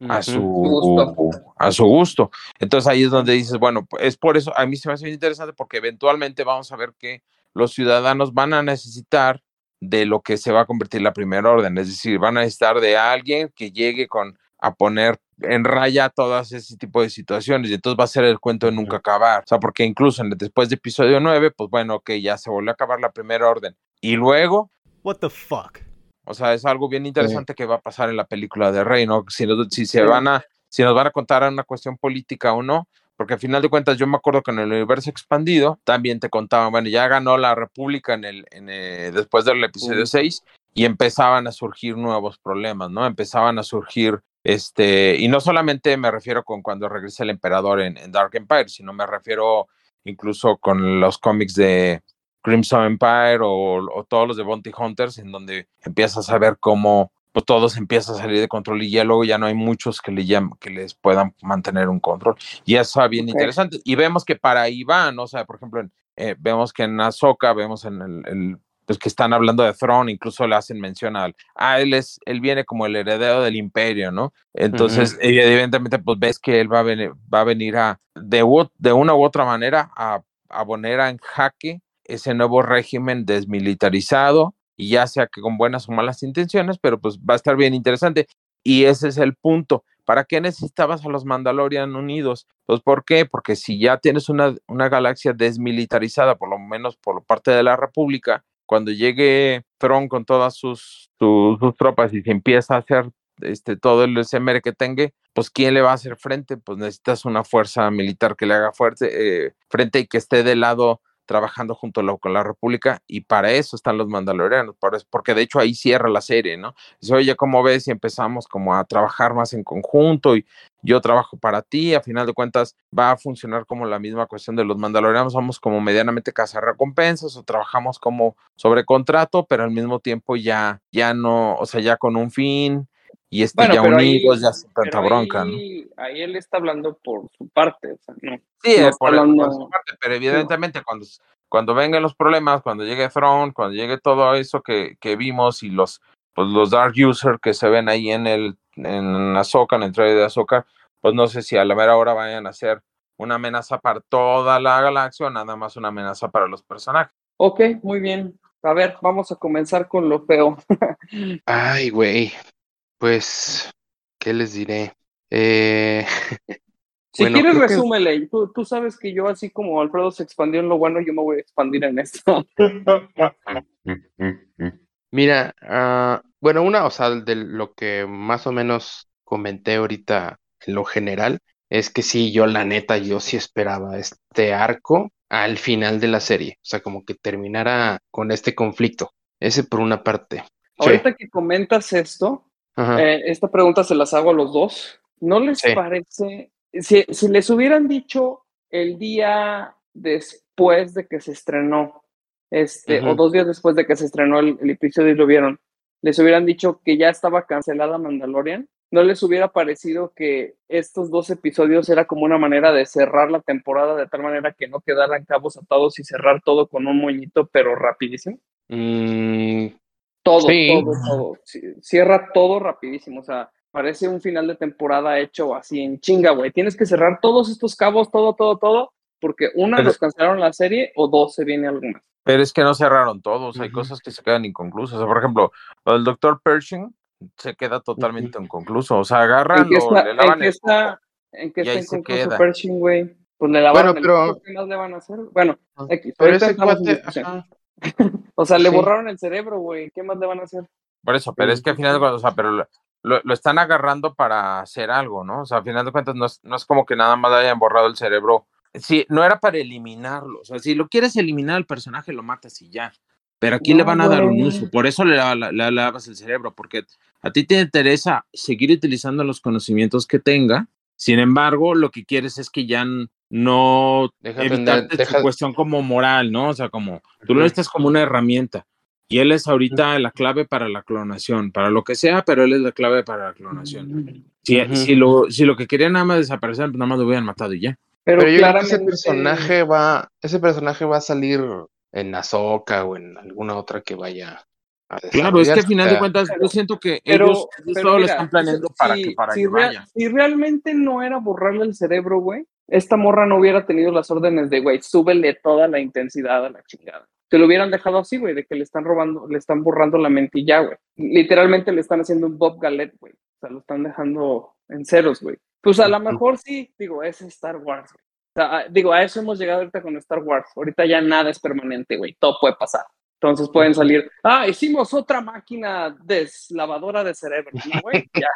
a su gusto. a su gusto. Entonces ahí es donde dices, bueno, pues, es por eso, a mí se me hace bien interesante porque eventualmente vamos a ver que los ciudadanos van a necesitar de lo que se va a convertir la primera orden, es decir, van a necesitar de alguien que llegue con a poner en raya todas ese tipo de situaciones y entonces va a ser el cuento de nunca acabar, o sea, porque incluso en el- después de episodio 9, pues bueno, ok, ya se volvió a acabar la primera orden y luego What the fuck? o sea, es algo bien interesante que va a pasar en la película de Rey, ¿no? Si, nos- si se van a, si nos van a contar una cuestión política o no, porque al final de cuentas yo me acuerdo que en el universo expandido también te contaban, bueno, ya ganó la República en el, en, eh, después del episodio. 6 y empezaban a surgir nuevos problemas, ¿no? Empezaban a surgir, este, y no solamente me refiero con cuando regresa el emperador en, en Dark Empire, sino me refiero incluso con los cómics de, Crimson Empire o, o todos los de Bounty Hunters, en donde empiezas a ver cómo pues, todo se empieza a salir de control y ya luego ya no hay muchos que, le llam- que les puedan mantener un control. Y eso es bien interesante. Y vemos que para ahí van, o sea, por ejemplo, en- eh, vemos que en Ahsoka, vemos en el, el- pues que están hablando de Throne, incluso le hacen mención al, ah, él es, él viene como el heredero del imperio, ¿no? Entonces, y evidentemente, pues ves que él va a venir, va a, venir a, de, de una u otra manera, a, a poner en jaque ese nuevo régimen desmilitarizado, y ya sea que con buenas o malas intenciones, pero pues va a estar bien interesante. Y ese es el punto. ¿Para qué necesitabas a los Mandalorian unidos? Pues ¿por qué? Porque si ya tienes una, una galaxia desmilitarizada, por lo menos por parte de la República, cuando llegue Tron con todas sus, tropas y se empieza a hacer este, todo el SMR que tenga, pues ¿quién le va a hacer frente? Pues necesitas una fuerza militar que le haga fuerte, eh, frente y que esté del lado trabajando junto con la República y para eso están los mandalorianos, porque de hecho ahí cierra la serie, ¿no? Dice, oye, ¿cómo ves si empezamos como a trabajar más en conjunto y yo trabajo para ti? A final de cuentas va a funcionar como la misma cuestión de los mandalorianos, somos como medianamente recompensas o trabajamos como sobre contrato, pero al mismo tiempo ya, ya no, o sea, ya con un fin y este, Bueno, ya ahí- unidos, ya sin tanta Pero bronca, ¿no? ahí, él está hablando por su parte, o sea, no. Sí, No eh, está por, hablando- su parte, pero evidentemente cuando, cuando vengan los problemas, cuando llegue Throne, cuando llegue todo eso que, que vimos y los, pues los Dark User que se ven ahí en el en Ahsoka, en el trailer de Ahsoka, pues no sé si a la mera hora vayan a ser una amenaza para toda la galaxia o nada más una amenaza para los personajes. Ok, muy bien. A ver, vamos a comenzar con lo feo. Ay, güey. Pues, ¿qué les diré? Eh, Si Bueno, quieres, que- resúmele. Tú, tú sabes que yo, así como Alfredo se expandió en lo bueno, yo me voy a expandir en esto. Mira, ah, bueno, una, o sea, de lo que más o menos comenté ahorita en lo general, es que sí, yo la neta, yo sí esperaba este arco al final de la serie, o sea, como que terminara con este conflicto. Ese por una parte. Sí, Ahorita que comentas esto. Eh, esta pregunta se las hago a los dos. ¿No les Sí. parece, si, si les hubieran dicho el día después de que se estrenó, este, o dos días después de que se estrenó el, el episodio y lo vieron, les hubieran dicho que ya estaba cancelada Mandalorian, ¿no les hubiera parecido que estos dos episodios era como una manera de cerrar la temporada de tal manera que no quedaran cabos atados y cerrar todo con un moñito, pero rapidísimo? Mm, Todo, Sí. todo, todo. Cierra todo rapidísimo. O sea, parece un final de temporada hecho así en chinga, güey. Tienes que cerrar todos estos cabos, todo, todo, todo, porque una, Pero- nos cancelaron la serie o dos, se viene más. Pero es que no cerraron todos, hay cosas que se quedan inconclusas. O sea, por ejemplo, lo del doctor Pershing se queda totalmente inconcluso. O sea, agarran, ¿En qué lo- está, le en lavan el en qué y está se queda. Pershing, güey? Pues le Bueno, el pero- ¿qué más le van a hacer? Bueno, X, pero ahorita ese cuate, ajá, O sea, le Sí. borraron el cerebro, güey. ¿Qué más le van a hacer? Por eso, pero es que al final de cuentas, o sea, pero lo, lo- están agarrando para hacer algo, ¿no? O sea, al final de cuentas no es, no es como que nada más le hayan borrado el cerebro. Sí, no era para eliminarlo. O sea, si lo quieres eliminar al personaje, lo matas y ya. Pero aquí le van a dar un uso. Por eso le, la- le lavas el cerebro, porque a ti te interesa seguir utilizando los conocimientos que tenga. Sin embargo, lo que quieres es que ya no Deja evitarte tener- su cuestión como moral, ¿no? O sea, como tú lo necesitas como una herramienta. Y él es ahorita la clave para la clonación, para lo que sea, pero él es la clave para la clonación. Si, si, lo, si lo que querían nada más desaparecer, pues nada más lo hubieran matado y ya. Pero, Pero yo creo que claramente. ese personaje va, ese personaje va a salir en Ahsoka o en alguna otra que vaya a Claro, es que al final de cuentas, yo siento que Pero, ellos, ellos pero todo lo mira, están planeando si- para que para si que rea- vaya. si realmente no era borrarle el cerebro, güey, esta morra no hubiera tenido las órdenes de, güey, súbele toda la intensidad a la chingada. Te lo hubieran dejado así, güey, de que le están robando, le están borrando la ya, güey. Literalmente le están haciendo un Bob Galet, güey. O sea, lo están dejando en ceros, güey. Pues a lo mejor sí, digo, es Star Wars, güey. O sea, a- digo, a eso hemos llegado ahorita con Star Wars. Ahorita ya nada es permanente, güey. Todo puede pasar. Entonces pueden salir, ah, hicimos otra máquina deslavadora de cerebro, ¿no, güey? Ya.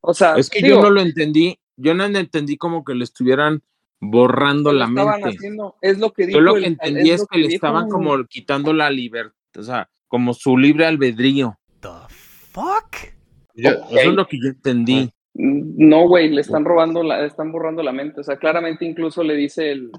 O sea, Es que digo, yo no lo entendí, yo no entendí como que le estuvieran borrando la mente. haciendo, es lo que dijo. Yo lo que entendí es, que le dijo- estaban como quitando la libertad, o sea, como su libre albedrío. The fuck? yo- Eso es lo que yo entendí. No, güey, le están robando, la, le están borrando la mente. O sea, claramente incluso le dice el,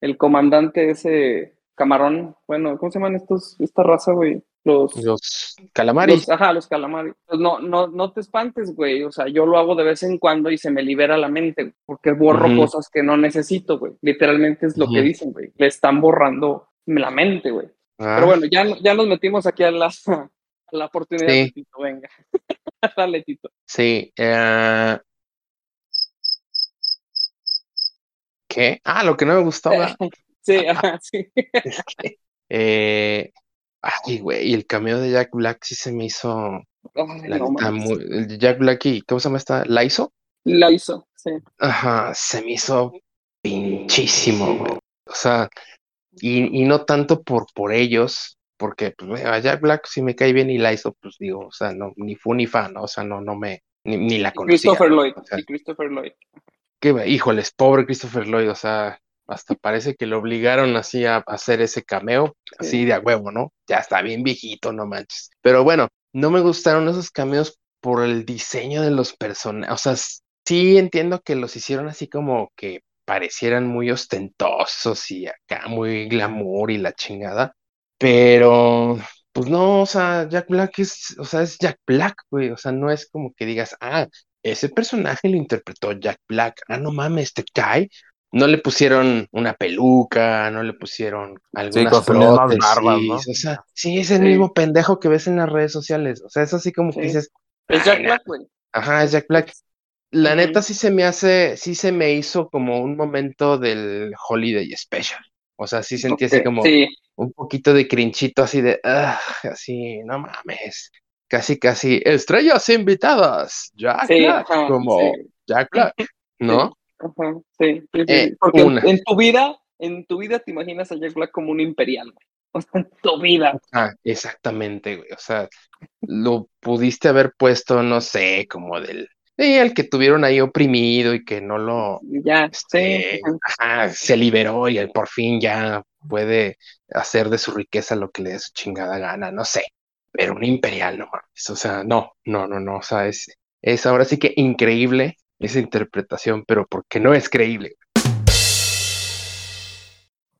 el comandante ese camarón, bueno, ¿cómo se llaman estos, esta raza, güey? Los, los calamares. los- ajá, los calamares. Pues no, no, no te espantes, güey. O sea, yo lo hago de vez en cuando y se me libera la mente, güey, porque borro cosas que no necesito, güey. Literalmente es lo que dicen, güey. Le están borrando la mente, güey. Ah, Pero bueno, ya, ya nos metimos aquí a la, a la oportunidad Sí. de Tito, venga. Dale, Tito. Sí. eh, ¿Qué? Ah, lo que no me gustaba Sí, ajá, sí. es que. eh, ay, güey, el cameo de Jack Black sí se me hizo. Ay, La no neta, muy- Jack Black y. ¿Cómo se llama esta? ¿Laizo? La hizo, sí. Ajá, se me hizo pinchísimo, güey. O sea, y, y no tanto por, por ellos, porque pues, a Jack Black sí me cae bien y Laizo, pues digo, o sea, no, ni fu ni fan, ¿no? O sea, no, no me, ni, ni la Y conocía. Christopher Lloyd. o sea, Y Christopher Lloyd. que, híjoles, pobre Christopher Lloyd, o sea, hasta parece que lo obligaron así a, a hacer ese cameo, así Sí. de a huevo, ¿no? Ya está bien viejito, no manches. Pero bueno, no me gustaron esos cameos por el diseño de los personajes, o sea, sí entiendo que los hicieron así como que parecieran muy ostentosos y acá muy glamour y la chingada, pero pues no, o sea, Jack Black es, o sea, es Jack Black, güey, o sea, no es como que digas, ah, ese personaje lo interpretó Jack Black. Ah, no mames, te cae. No le pusieron una peluca, no le pusieron algunas prótesis, barbas, ¿no? O sea, sí, es el Sí. mismo pendejo que ves en las redes sociales. O sea, es así como que Sí. dices, Es "Ay, Jack no". Black, güey. Ajá, es Jack Black. La neta sí se me hace, sí se me hizo como un momento del Holiday Special. O sea, sí sentí así como Sí, un poquito de crinchito, así de, "Ah", así, no mames. Casi, casi, estrellas invitadas, Jack sí, Black, ajá, como sí. Jack Black, ¿no? Ajá, sí, sí, sí, Eh. Porque en- tu vida, en tu vida te imaginas a Jack Black como un imperial, güey. O sea, en tu vida. Ah, exactamente, güey. O sea, lo pudiste haber puesto, no sé, como del, sí, el que tuvieron ahí oprimido y que no lo, Ya, este, sí. ajá. ajá, se liberó y por fin ya puede hacer de su riqueza lo que le dé su chingada gana, no sé. Pero un imperial, no mames. O sea, no, no, no, no. O sea, es, es ahora sí que increíble esa interpretación, pero porque no es creíble.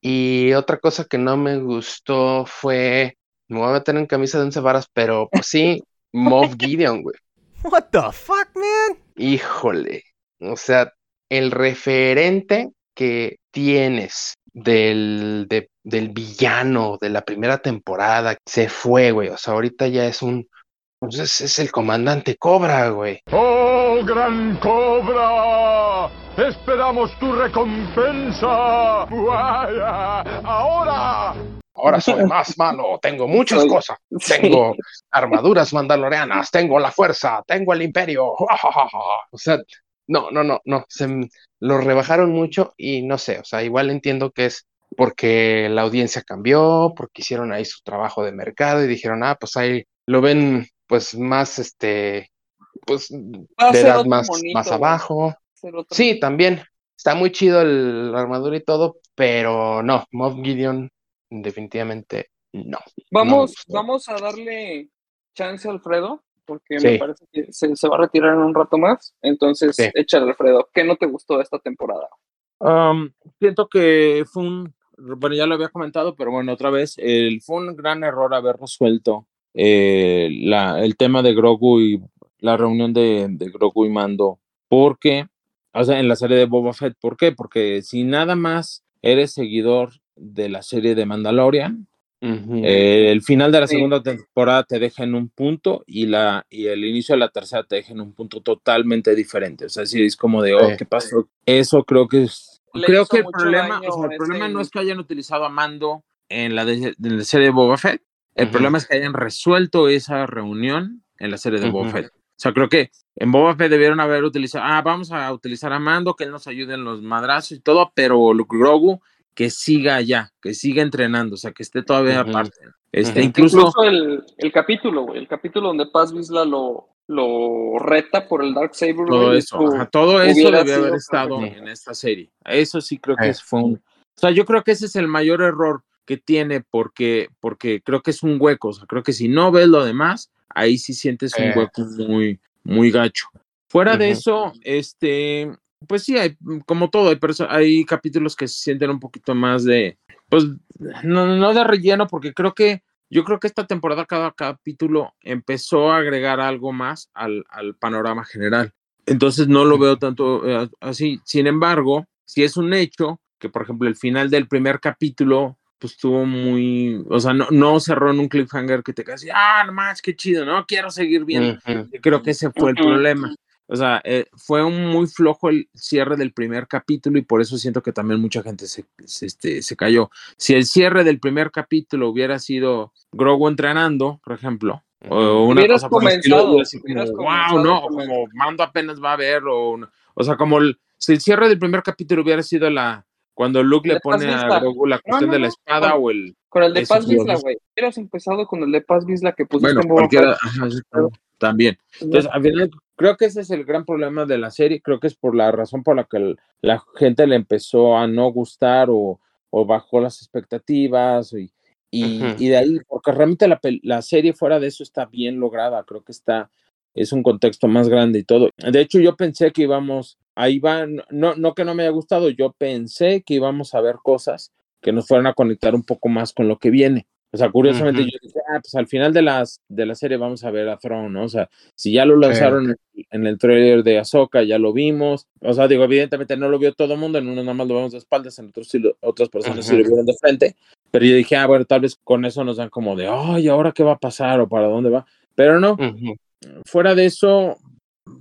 Y otra cosa que no me gustó fue, me voy a meter en camisa de once varas, pero pues sí, Moff Gideon, güey. What the fuck, man? Híjole, o sea, el referente que tienes del, de- del villano de la primera temporada se fue, güey. O sea, ahorita ya es un, pues es, es el comandante Cobra, güey. ¡Oh, gran cobra! ¡Esperamos tu recompensa! ¡Vaya! ¡Ahora! Ahora soy más malo, tengo muchas cosas. Tengo armaduras mandalorianas, tengo la fuerza, tengo el imperio. O sea, no, no, no, no. Se lo rebajaron mucho y no sé, o sea, igual entiendo que es porque la audiencia cambió, porque hicieron ahí su trabajo de mercado y dijeron, ah, pues ahí lo ven pues más, este, pues de edad más, más abajo. Sí, también. Está muy chido el- la armadura y todo, pero no, Moff Gideon definitivamente no. Vamos, vamos a darle chance a Alfredo, porque Sí. me parece que se, se va a retirar en un rato más. Entonces, Sí. échale, Alfredo. ¿Qué no te gustó de esta temporada? Um, siento que fue un, bueno, ya lo había comentado, pero bueno, otra vez, el, fue un gran error haber resuelto eh, la, el tema de Grogu y la reunión de, de Grogu y Mando, porque, o sea, en la serie de Boba Fett, ¿por qué? Porque si nada más eres seguidor de la serie de Mandalorian. Eh, el final de la Sí. segunda temporada te deja en un punto y, la, y el inicio de la tercera te deja en un punto totalmente diferente. O sea, sí es como de, oh, Sí. ¿qué pasó? Eso creo que es. Le creo que el problema, daño o sea, el problema no es que hayan utilizado a Mando en la, de, en la serie de Boba Fett. El problema es que hayan resuelto esa reunión en la serie de Boba. Fett. O sea, creo que en Boba Fett debieron haber utilizado, ah, vamos a utilizar a Mando, que él nos ayude en los madrazos y todo, pero Luke Grogu que siga allá, que siga entrenando, o sea, que esté todavía aparte. Este, incluso, Incluso el, el capítulo, el capítulo donde Paz Vizla lo, lo reta por el Dark Saber, todo eso, eso ajá, todo eso debió haber estado perfecto. en esta serie. Eso sí creo que ese fue un, o sea, yo creo que ese es el mayor error que tiene porque, porque creo que es un hueco, o sea, creo que si no ves lo demás, ahí sí sientes un Eh. hueco muy, muy gacho. Fuera de eso, este, pues sí, hay, como todo, hay, hay capítulos que se sienten un poquito más de, pues, no, no de relleno, porque creo que, yo creo que esta temporada cada capítulo empezó a agregar algo más al, al panorama general. Entonces no lo veo tanto eh, así. Sin embargo, si es un hecho que, por ejemplo, el final del primer capítulo, pues estuvo muy, o sea, no, no cerró en un cliffhanger que te quedas así, ah, no más, qué chido, no quiero seguir viendo. Creo que ese fue el problema. O sea, eh, fue un muy flojo el cierre del primer capítulo y por eso siento que también mucha gente se, se, este, se cayó. Si el cierre del primer capítulo hubiera sido Grogu entrenando, por ejemplo, o una cosa por el estilo, comenzado, como, wow, no, como Mando apenas va a ver, o, o sea, como el, si el cierre del primer capítulo hubiera sido la cuando Luke le pone a. Grogu la No, cuestión no, de la no, espada con- o el Con el de Paz Vizla, güey. Hubieras empezado con el de Paz Vizla que pusiste bueno, cualquiera, ajá, sí, también. Entonces, al final, creo que ese es el gran problema de la serie. Creo que es por la razón por la que el- la gente le empezó a no gustar o, o bajó las expectativas. Y, y, y de ahí, porque realmente la, la serie fuera de eso está bien lograda. Creo que está, es un contexto más grande y todo. De hecho, yo pensé que íbamos, ahí van, no, no que no me haya gustado, yo pensé que íbamos a ver cosas que nos fueran a conectar un poco más con lo que viene. O sea, curiosamente Ujú. yo dije, ah, pues al final de, las, de la serie vamos a ver a Throne, ¿no? O sea, si ya lo lanzaron en, en el trailer de Ahsoka, ya lo vimos. O sea, digo, evidentemente no lo vio todo el mundo, en uno nada más lo vemos de espaldas, en otros sí lo- otras personas sí lo vieron de frente. Pero yo dije, ah, bueno, tal vez con eso nos dan como de, ay, ¿ahora qué va a pasar o para dónde va? Pero no, fuera de eso,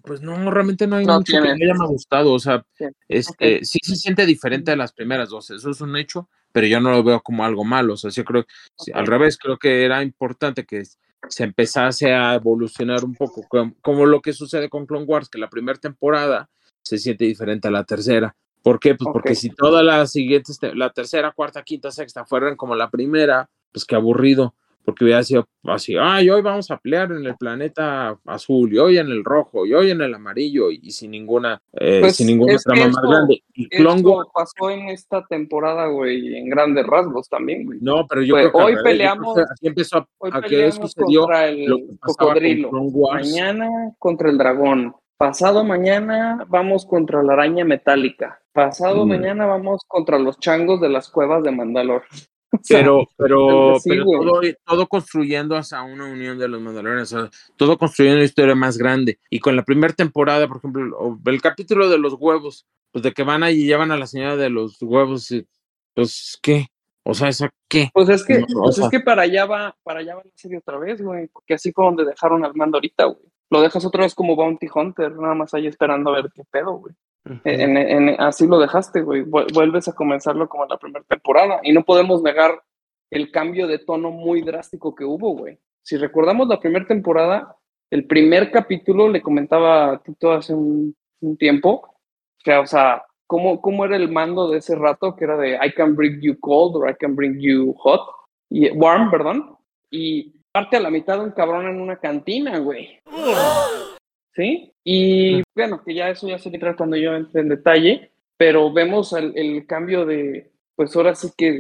pues no, realmente no hay No mucho que tiene. me haya gustado. O sea, Sí. este, sí se siente diferente a las primeras dos, eso es un hecho, pero yo no lo veo como algo malo. O sea, yo creo, al revés, creo que era importante que se empezase a evolucionar un poco, como, como lo que sucede con Clone Wars, que la primera temporada se siente diferente a la tercera. ¿Por qué? Pues porque si todas las siguientes, te- la tercera, cuarta, quinta, sexta fueran como la primera, pues qué aburrido, porque hubiera sido así, ay, hoy vamos a pelear en el planeta azul, y hoy en el rojo, y hoy en el amarillo, y, sin ninguna, eh, Pues, sin ninguna trama más grande. Y Clone Wars, pasó en esta temporada, güey, en grandes rasgos también, güey. no, pero yo Pues, creo que hoy revés, yo creo peleamos- que aquí empezó a, Hoy a que sucedió contra lo el que con cocodrilo. Mañana contra el dragón. Pasado mañana vamos contra la araña metálica. Pasado Mm. mañana vamos contra los changos de las cuevas de Mandalor. Pero, pero, sí, pero güey. todo, todo construyendo hacia una unión de los Mandalorianos, o sea, todo construyendo una historia más grande. Y con la primera temporada, por ejemplo, el capítulo de los huevos, pues de que van ahí y llevan a la señora de los huevos, y, pues, ¿qué? O sea, ¿esa qué? Pues es que, No, o pues sea- es que para allá va, para allá va la serie otra vez, güey. Porque así fue donde dejaron al mando ahorita, güey. Lo dejas otra vez como Bounty Hunter, nada más ahí esperando a ver qué pedo, güey. En- en- así lo dejaste, güey. Vu- Vuelves a comenzarlo como en la primera temporada. Y no podemos negar el cambio de tono muy drástico que hubo, güey. Si recordamos la primera temporada, el primer capítulo le comentaba a Tito hace un, un tiempo, que, o sea, ¿cómo, ¿cómo era el mando de ese rato? Que era de I can bring you cold or I can bring you hot. Y, warm, perdón. Y parte a la mitad un cabrón en una cantina, güey. ¿sí? Y bueno, que ya eso ya se entra cuando yo entre en detalle, pero vemos el, el cambio de, pues ahora sí que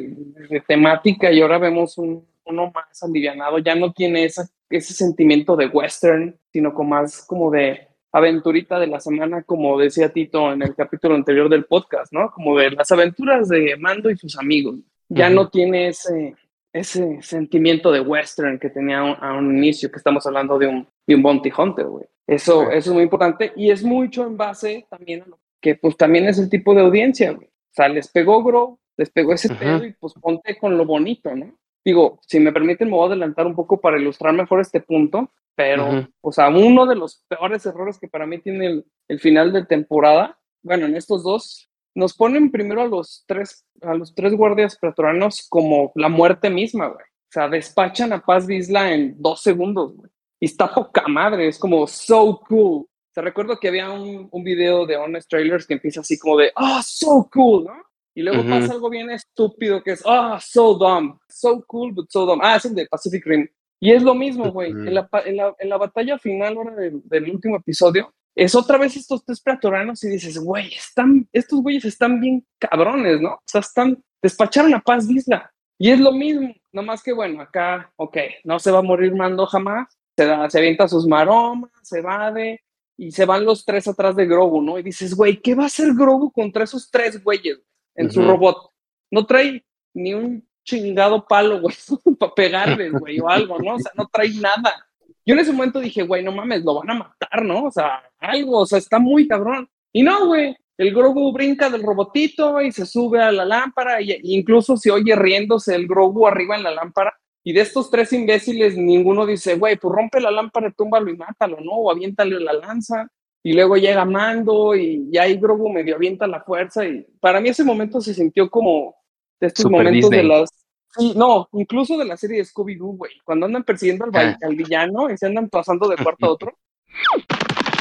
de temática y ahora vemos un, uno más alivianado, ya no tiene esa, ese sentimiento de western, sino como más como de aventurita de la semana, como decía Tito en el capítulo anterior del podcast, ¿no? Como de las aventuras de Mando y sus amigos. Ya Ujú. no tiene ese, ese sentimiento de western que tenía a un, a un inicio, que estamos hablando de un, de un bounty hunter, güey. Eso, eso es muy importante y es mucho en base también a lo que pues también es el tipo de audiencia, güey. O sea, les pegó Gro, les pegó ese Ujú. pedo y pues ponte con lo bonito, ¿no? digo, si me permiten, me voy a adelantar un poco para ilustrar mejor este punto, pero, o sea, uno de los peores errores que para mí tiene el, el final de temporada, bueno, en estos dos, nos ponen primero a los tres, a los tres guardias pretorianos como la muerte misma, güey. O sea, despachan a Paz Vizla en dos segundos, güey. Y está poca madre, es como so cool. Te recuerdo que había un, un video de Honest Trailers que empieza así como de, ah, so cool, ¿no? Y luego pasa algo bien estúpido que es, ah, so dumb, so cool, but so dumb. Ah, es el de Pacific Rim. Y es lo mismo, güey. En, la, en, la, en la batalla final ahora del, del último episodio, es otra vez estos tres pretorianos y dices, güey, están, estos güeyes están bien cabrones, ¿no? O sea, están, despacharon a Paz Vizla. Y es lo mismo, nomás que bueno, acá, ok, no se va a morir Mando jamás, se, da, se avienta sus maromas, se evade, y se van los tres atrás de Grogu, ¿no? Y dices, güey, ¿qué va a hacer Grogu contra esos tres güeyes en su robot? No trae ni un chingado palo, güey, para pegarles, güey, o algo, ¿no? O sea, no trae nada. Yo en ese momento dije, güey, no mames, lo van a matar, ¿no? O sea, algo, o sea, está muy cabrón. Y no, güey, el Grogu brinca del robotito y se sube a la lámpara, y, y incluso se oye riéndose el Grogu arriba en la lámpara. Y de estos tres imbéciles, ninguno dice, güey, pues rompe la lámpara, túmbalo y mátalo, ¿no? O aviéntale la lanza. Y luego llega Mando y, y ahí Grogu medio avienta la fuerza. Y para mí ese momento se sintió como de estos Super momentos de las. Sí, no, incluso de la serie de Scooby-Doo, güey. Cuando andan persiguiendo al, Ah. al villano y se andan pasando de cuarto a otro.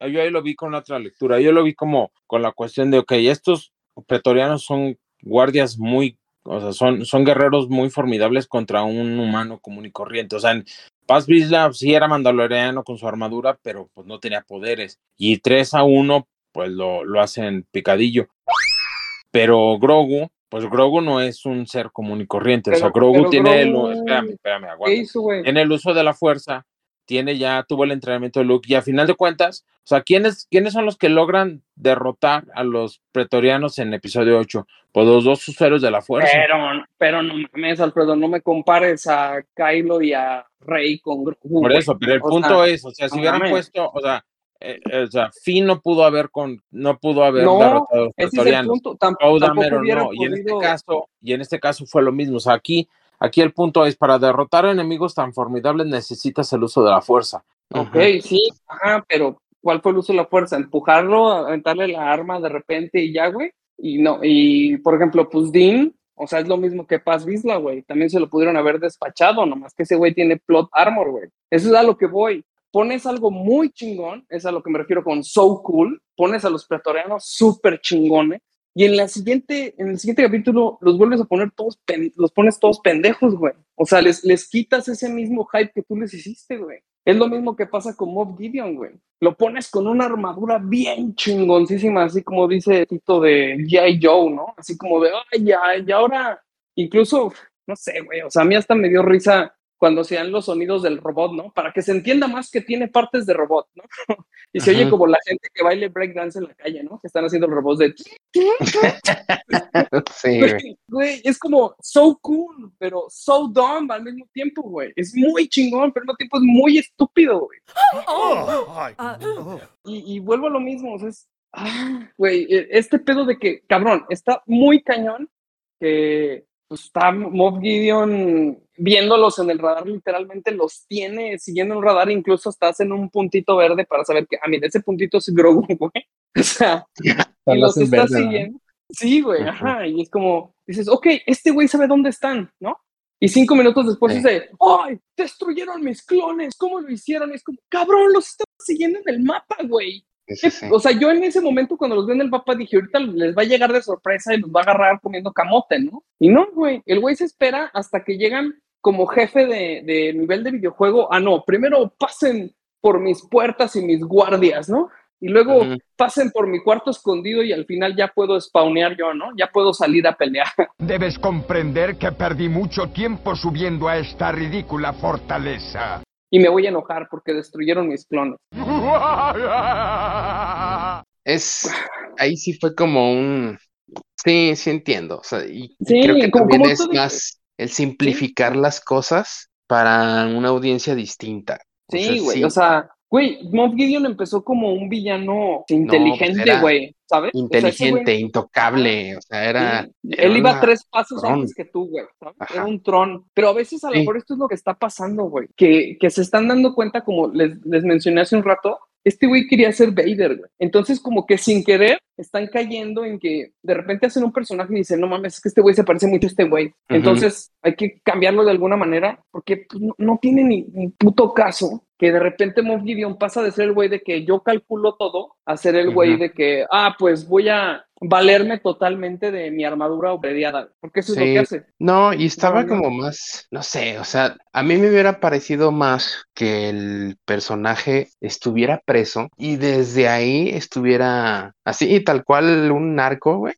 Yo ahí lo vi con otra lectura. Yo lo vi como con la cuestión de, ok, estos pretorianos son guardias muy, o sea, son, son guerreros muy formidables contra un humano común y corriente. O sea, en Paz Vizla sí era mandaloriano con su armadura, pero pues no tenía poderes. Y 3 a 1, pues lo, lo hacen picadillo. Pero Grogu, pues Grogu no es un ser común y corriente. o sea, Pero- Grogu pero tiene el, Grogu- espérame, espérame, ¿Qué aguanta hizo, tiene el uso de la fuerza, tiene ya, tuvo el entrenamiento de Luke, y a final de cuentas, o sea, ¿quiénes, ¿quiénes son los que logran derrotar a los pretorianos en episodio 8? Pues los dos usuarios de la fuerza. Pero, pero no mames, Alfredo, no me compares a Kylo y a Rey con Grogu. Por eso, pero el O punto sea, es, o sea, si no hubieran mames. puesto, o sea, eh, eh, o sea, Finn no pudo haber con, no pudo haber No, derrotado a los ese es el pretorianos. punto. Tam- Poe tampoco no, y en este podido- caso, y en este caso fue lo mismo. O sea, aquí, aquí el punto es para derrotar a enemigos tan formidables necesitas el uso de la fuerza. Ok, sí, ajá, pero ¿cuál fue el uso de la fuerza? ¿Empujarlo, aventarle la arma de repente y ya, güey? Y no, y por ejemplo, pues Dean, o sea, es lo mismo que Paz Vizla, güey. También se lo pudieron haber despachado, nomás que ese güey tiene plot armor, güey. Eso es a lo que voy. Pones algo muy chingón, es a lo que me refiero con so cool. Pones a los pretorianos súper chingones. Y en la siguiente, en el siguiente capítulo los vuelves a poner todos, pen- los pones todos pendejos, güey. O sea, les, les quitas ese mismo hype que tú les hiciste, güey. Es lo mismo que pasa con Mob Gideon, güey. Lo pones con una armadura bien chingoncísima, así como dice Tito de G.I. Joe, ¿no? Así como de, ay, ya, y ahora, incluso, no sé, güey, o sea, a mí hasta me dio risa cuando se dan los sonidos del robot, ¿no? Para que se entienda más que tiene partes de robot, ¿no? y se oye como la gente que baile breakdance en la calle, ¿no? Que están haciendo robots de... Sí, güey. Güey, es como so cool, pero so dumb al mismo tiempo, güey. Es muy chingón, pero al mismo tiempo es muy estúpido, güey. Y, y vuelvo a lo mismo, o sea, es, ah, güey, e- este pedo de que, cabrón, está muy cañón que pues, está Moff Gideon viéndolos en el radar, literalmente los tiene siguiendo un radar, incluso hasta hacen un puntito verde para saber que, ah, mira, ese puntito es Grogu, güey. O sea, y Lo los está verde, ¿no? siguiendo. Sí, güey, ajá, y es como, dices, ok, este güey sabe dónde están, ¿no? Y cinco minutos después Sí. dice, ¡ay! Destruyeron mis clones, ¿cómo lo hicieron? Y es como, cabrón, los estaba siguiendo en el mapa, güey. Sí, sí, sí. O sea, yo en ese momento cuando los veo en el mapa dije, ahorita les va a llegar de sorpresa y los va a agarrar comiendo camote, ¿no? Y no, güey, el güey se espera hasta que llegan como jefe de, de nivel de videojuego. Ah, no, primero pasen por mis puertas y mis guardias, ¿no? Y luego pasen por mi cuarto escondido y al final ya puedo spawnear yo, ¿no? Ya puedo salir a pelear. Debes comprender que perdí mucho tiempo subiendo a esta ridícula fortaleza. y me voy a enojar porque destruyeron mis clones. Es, ahí sí fue como un, sí, sí entiendo, o sea, y, Sí, creo que como- también como es más el simplificar las cosas para una audiencia distinta. O Sí, sea, güey, sí, o sea, Güey, Moff Gideon empezó como un villano inteligente, era güey, ¿sabes? O sea, ese Inteligente, güey- intocable, o sea, era... Sí, era Él iba tres pasos tron. antes que tú, güey. ¿sabes? Ajá. Era un tron. Pero a veces a lo Sí. mejor esto es lo que está pasando, güey. Que, que se están dando cuenta, como les, les mencioné hace un rato, este güey quería ser Vader, güey. Entonces, como que sin querer, están cayendo en que de repente hacen un personaje y dicen, no mames, es que este güey se parece mucho a este güey. Entonces, hay que cambiarlo de alguna manera, porque pues, no, no tiene ni, ni puto caso que de repente Moff Gideon pasa de ser el güey de que yo calculo todo a ser el güey de que, ah, pues voy a valerme totalmente de mi armadura oprediada, porque eso es lo que hace. No, y estaba no. como más, no sé, o sea, a mí me hubiera parecido más que el personaje estuviera preso y desde ahí estuviera así, tal cual un narco, güey,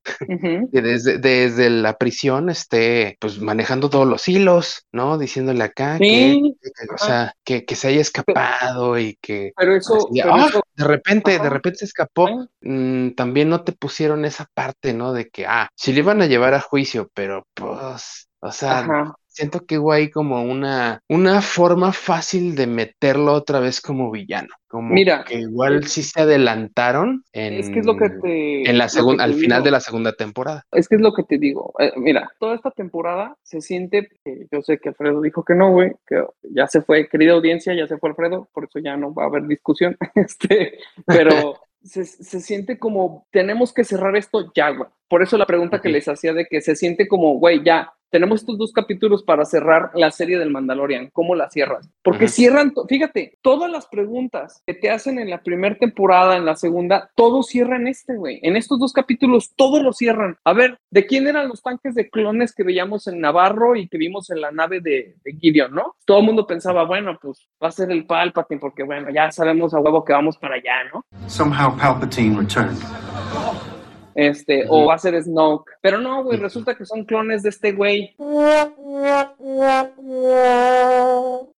que desde, desde la prisión esté pues manejando todos los hilos, ¿no? Diciéndole acá que, Sí, que- o sea, que, que se haya escapado y que pero eso, así de, pero ¡ah! eso- de repente, de repente se escapó. Mm, también no te pusieron esa parte, ¿no? De que, ah, si le iban a llevar a juicio, pero pues, o sea, Ajá. Siento que hubo ahí como una, una forma fácil de meterlo otra vez como villano. Como Mira, que igual sí se adelantaron en, Es que es lo que te... en la segunda, al final de la segunda temporada. Es que es lo que te digo. Eh, mira, toda esta temporada se siente, yo sé que Alfredo dijo que no, güey, que ya se fue, querida audiencia, ya se fue Alfredo, por eso ya no va a haber discusión. Este, pero se, se siente como, tenemos que cerrar esto ya, güey. Por eso la pregunta que les hacía de que se siente como, güey, ya, tenemos estos dos capítulos para cerrar la serie del Mandalorian. ¿Cómo la cierras? Porque cierran, fíjate, todas las preguntas que te hacen en la primera temporada, en la segunda, todo cierra en este, güey. En estos dos capítulos, todo lo cierran. A ver, ¿de quién eran los tanques de clones que veíamos en Navarro y que vimos en la nave de, de Gideon, no? Todo el mundo pensaba, bueno, pues va a ser el Palpatine, porque bueno, ya sabemos a huevo que vamos para allá, ¿no? Somehow Palpatine returned. Este, o va a ser Snoke. Pero no, güey, resulta que son clones de este güey.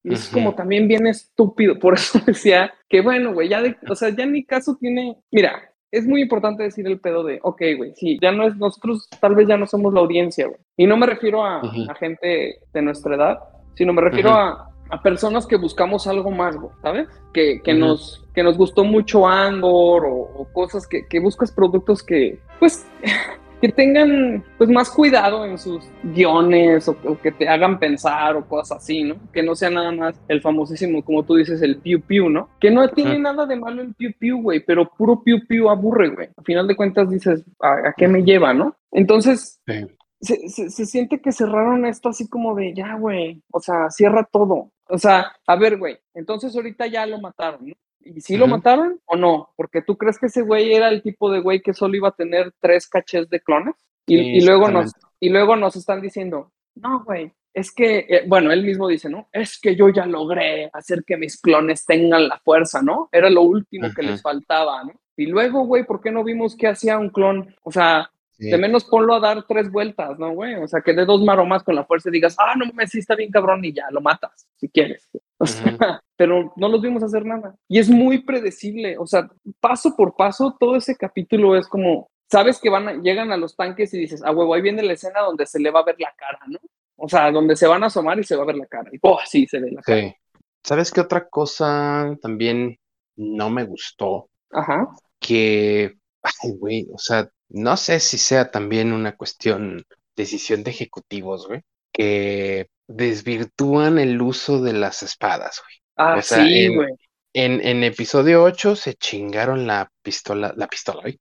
Y es como también bien estúpido. Por eso decía que, bueno, güey, ya de, o sea, ya ni caso tiene. Mira, es muy importante decir el pedo de, ok, güey, sí, ya no es, nosotros tal vez ya no somos la audiencia, güey. Y no me refiero a, gente de nuestra edad, sino me refiero a, a personas que buscamos algo más, ¿sabes? Que, que, nos, que nos gustó mucho Andor o, o cosas que, que buscas productos que, pues, que tengan pues más cuidado en sus guiones o, o que te hagan pensar o cosas así, ¿no? Que no sea nada más el famosísimo, como tú dices, el piu piu, ¿no? Que no tiene nada de malo el piu piu, güey, pero puro piu piu aburre, güey. Al final de cuentas dices, ¿a, a qué me lleva, no? Entonces, Sí. se, se, se siente que cerraron esto así como de, ya, güey, o sea, cierra todo. O sea, a ver, güey, entonces ahorita ya lo mataron, ¿no? ¿Y si lo mataron o no? Porque tú crees que ese güey era el tipo de güey que solo iba a tener tres cachés de clones. Y, Sí, y luego nos, y luego nos están diciendo, no, güey, es que, eh, bueno, él mismo dice, ¿no? Es que yo ya logré hacer que mis clones tengan la fuerza, ¿no? Era lo último que les faltaba, ¿no? Y luego, güey, ¿por qué no vimos qué hacía un clon? O sea, Sí. de menos ponlo a dar tres vueltas, ¿no, güey? O sea, que de dos maromas con la fuerza y digas, ah, no mames, sí está bien cabrón y ya, lo matas, si quieres. O sea, pero no los vimos hacer nada. Y es muy predecible, o sea, paso por paso, todo ese capítulo es como, sabes que van a, llegan a los tanques y dices, ah, huevo, ahí viene la escena donde se le va a ver la cara, ¿no? O sea, donde se van a asomar y se va a ver la cara. Y, oh, sí, se ve la cara. Sí. ¿Sabes qué otra cosa también no me gustó? Ajá. Que, ay, güey, o sea, no sé si sea también una cuestión, decisión de ejecutivos, güey, que desvirtúan el uso de las espadas, güey. Ah, O sea, sí, en- güey. En, en episodio 8 se chingaron la pistola, la pistola, güey.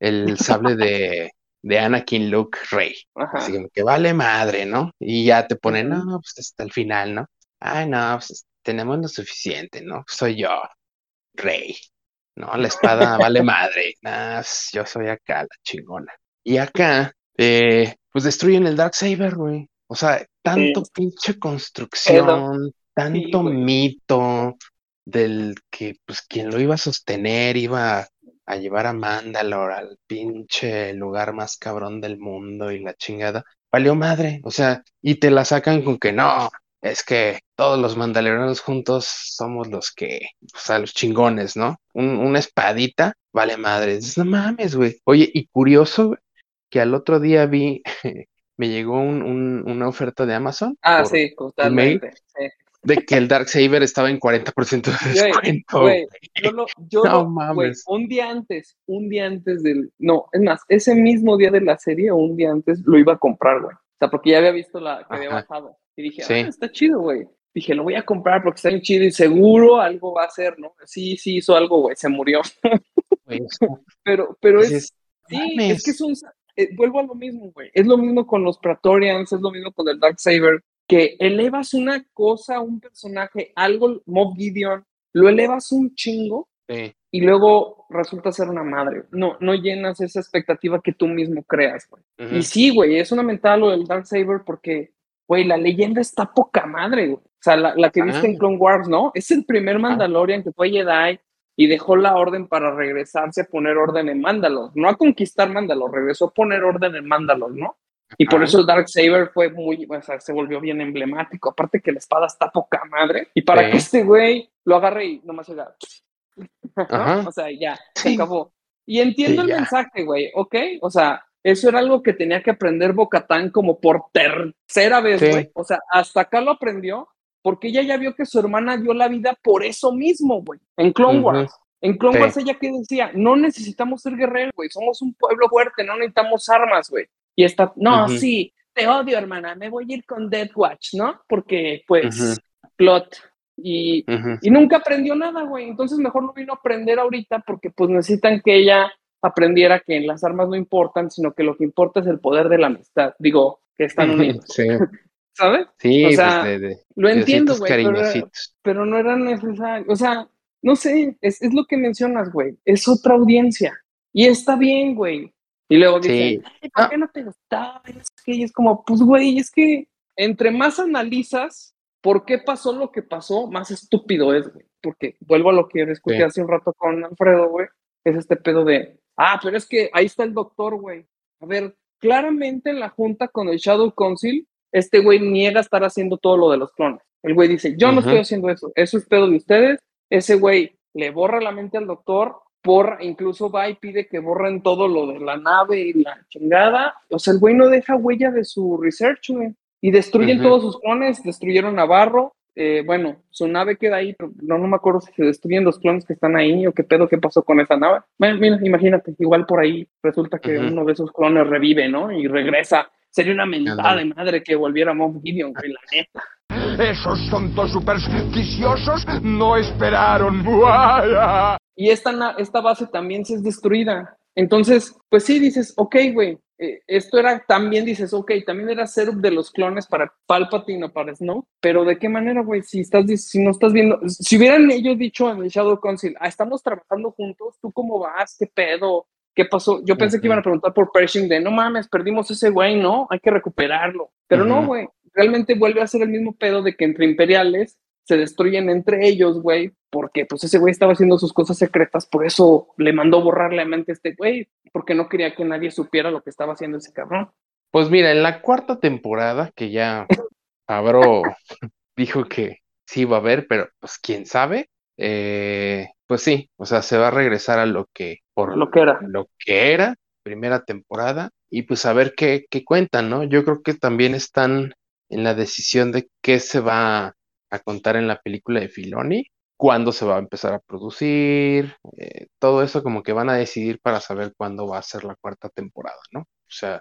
El sable de, de Anakin Luke Rey. Ajá. Así que vale madre, ¿no? Y ya te ponen, Ujú. no, pues hasta el final, ¿no? Ay, no, pues tenemos lo suficiente, ¿no? Soy yo, Rey. No, la espada vale madre. Nah, yo soy acá, la chingona. Y acá, eh, pues destruyen el Darksaber, güey. O sea, tanto pinche construcción, tanto mito del que, pues, quien lo iba a sostener iba a llevar a Mandalore al pinche lugar más cabrón del mundo y la chingada. Valió madre, o sea, y te la sacan con que no, es que todos los mandalorianos juntos somos los que, o sea, los chingones, ¿no? Un- una espadita, vale madre. Dices, no mames, güey. Oye, y curioso que al otro día vi, me llegó un- un- una oferta de Amazon Ah, sí, totalmente. Sí. de que el Darksaber estaba en 40% de descuento. güey, yo lo, yo No lo- güey, mames. un día antes, un día antes del, no, es más, ese mismo día de la serie, un día antes, lo iba a comprar, güey. O sea, porque ya había visto la que había Ajá. bajado. Y dije, Sí. ah, está chido, güey. Dije, lo voy a comprar porque está bien chido y seguro algo va a hacer, ¿no? Sí, sí hizo algo, güey, se murió. Sea, Pero, pero es, dices, Sí, mames. es que es un. eh, vuelvo a lo mismo, güey. Es lo mismo con los Praetorians, es lo mismo con el Darksaber, que elevas una cosa, un personaje, algo, Mob Gideon, lo elevas un chingo Sí. y luego resulta ser una madre. No, no llenas esa expectativa que tú mismo creas, güey. Ujú. Y sí, güey, es una mental lo del Darksaber porque, güey, la leyenda está poca madre, güey. O sea, la, la que viste en Ah. Clone Wars, ¿no? Es el primer Mandalorian que fue Jedi y dejó la orden para regresarse a poner orden en Mandalore. No a conquistar Mandalore, regresó a poner orden en Mandalore, ¿no? Y por Ajá. eso el Darksaber fue muy, o sea, se volvió bien emblemático. Aparte que la espada está poca madre. Y para Sí. que este güey lo agarre y nomás haga, ¿no? O sea, ya, se acabó. Y entiendo Sí, el ya. mensaje, güey, ¿ok? O sea, eso era algo que tenía que aprender Bocatán como por tercera vez, Sí. güey. O sea, hasta acá lo aprendió porque ella ya vio que su hermana dio la vida por eso mismo, güey. En Clone. Wars. En Clone Sí. Wars ella que decía, no necesitamos ser guerreros, güey. Somos un pueblo fuerte, no necesitamos armas, güey. Y está, no, sí, te odio, hermana, me voy a ir con Death Watch, ¿no? Porque, pues, Ujú. plot. Y, y nunca aprendió nada, güey. Entonces mejor lo vino a aprender ahorita porque pues necesitan que ella aprendiera que las armas no importan, sino que lo que importa es el poder de la amistad. Digo, que están unidos, Sí, ¿sabes? sí, O sea, pues de, de- Lo entiendo, güey, pero, no era necesario. O sea, no sé, es, es lo que mencionas, güey. Es otra audiencia. Y está bien, güey. Y luego dicen, Sí. "Ay, ¿por Ah. qué no te gustaba? Y es que- y es como, pues, güey, es que entre más analizas por qué pasó lo que pasó, más estúpido es, güey. Porque vuelvo a lo que discutí Sí. hace un rato con Alfredo, güey. Es este pedo de, ah, pero es que ahí está el doctor, güey. A ver, claramente en la junta con el Shadow Council, este güey niega estar haciendo todo lo de los clones. El güey dice, yo no estoy haciendo eso, eso es pedo de ustedes. Ese güey le borra la mente al doctor, borra, incluso va y pide que borren todo lo de la nave y la chingada. O sea, el güey no deja huella de su research, güey. Y destruyen todos sus clones, destruyeron Navarro. Eh, bueno, su nave queda ahí, pero no, no me acuerdo si se destruyen los clones que están ahí o qué pedo, qué pasó con esa nave. Bueno, mira, imagínate, igual por ahí resulta que uno de esos clones revive, ¿no? Y regresa. Sería una mentada de madre que volviera Moff Gideon, güey, la neta. Esos tontos supersticiosos no esperaron. ¡Buaya! y esta, na- esta base también se es destruida. Entonces, pues sí, dices, ok, güey, eh, esto era también, dices, ok, también era setup de los clones para Palpatine o para Snow, pero ¿de qué manera, güey? Si, estás, si no estás viendo, si hubieran ellos dicho en el Shadow Council, ah, estamos trabajando juntos, ¿tú cómo vas? ¿Qué pedo? ¿Qué pasó? Yo pensé que iban a preguntar por Pershing de, no mames, perdimos ese güey, ¿no? Hay que recuperarlo. Pero no, güey, realmente vuelve a ser el mismo pedo de que entre imperiales se destruyen entre ellos, güey, porque pues ese güey estaba haciendo sus cosas secretas, por eso le mandó borrar la mente a este güey, porque no quería que nadie supiera lo que estaba haciendo ese cabrón. Pues mira, en la cuarta temporada, que ya Fabro dijo que sí iba a haber, pero pues quién sabe, eh, pues sí, o sea, se va a regresar a lo que, por Lo que era. lo que era, primera temporada, y pues a ver qué, qué cuentan, ¿no? Yo creo que también están en la decisión de qué se va a contar en la película de Filoni, cuándo se va a empezar a producir, eh, todo eso como que van a decidir para saber cuándo va a ser la cuarta temporada, ¿no? O sea,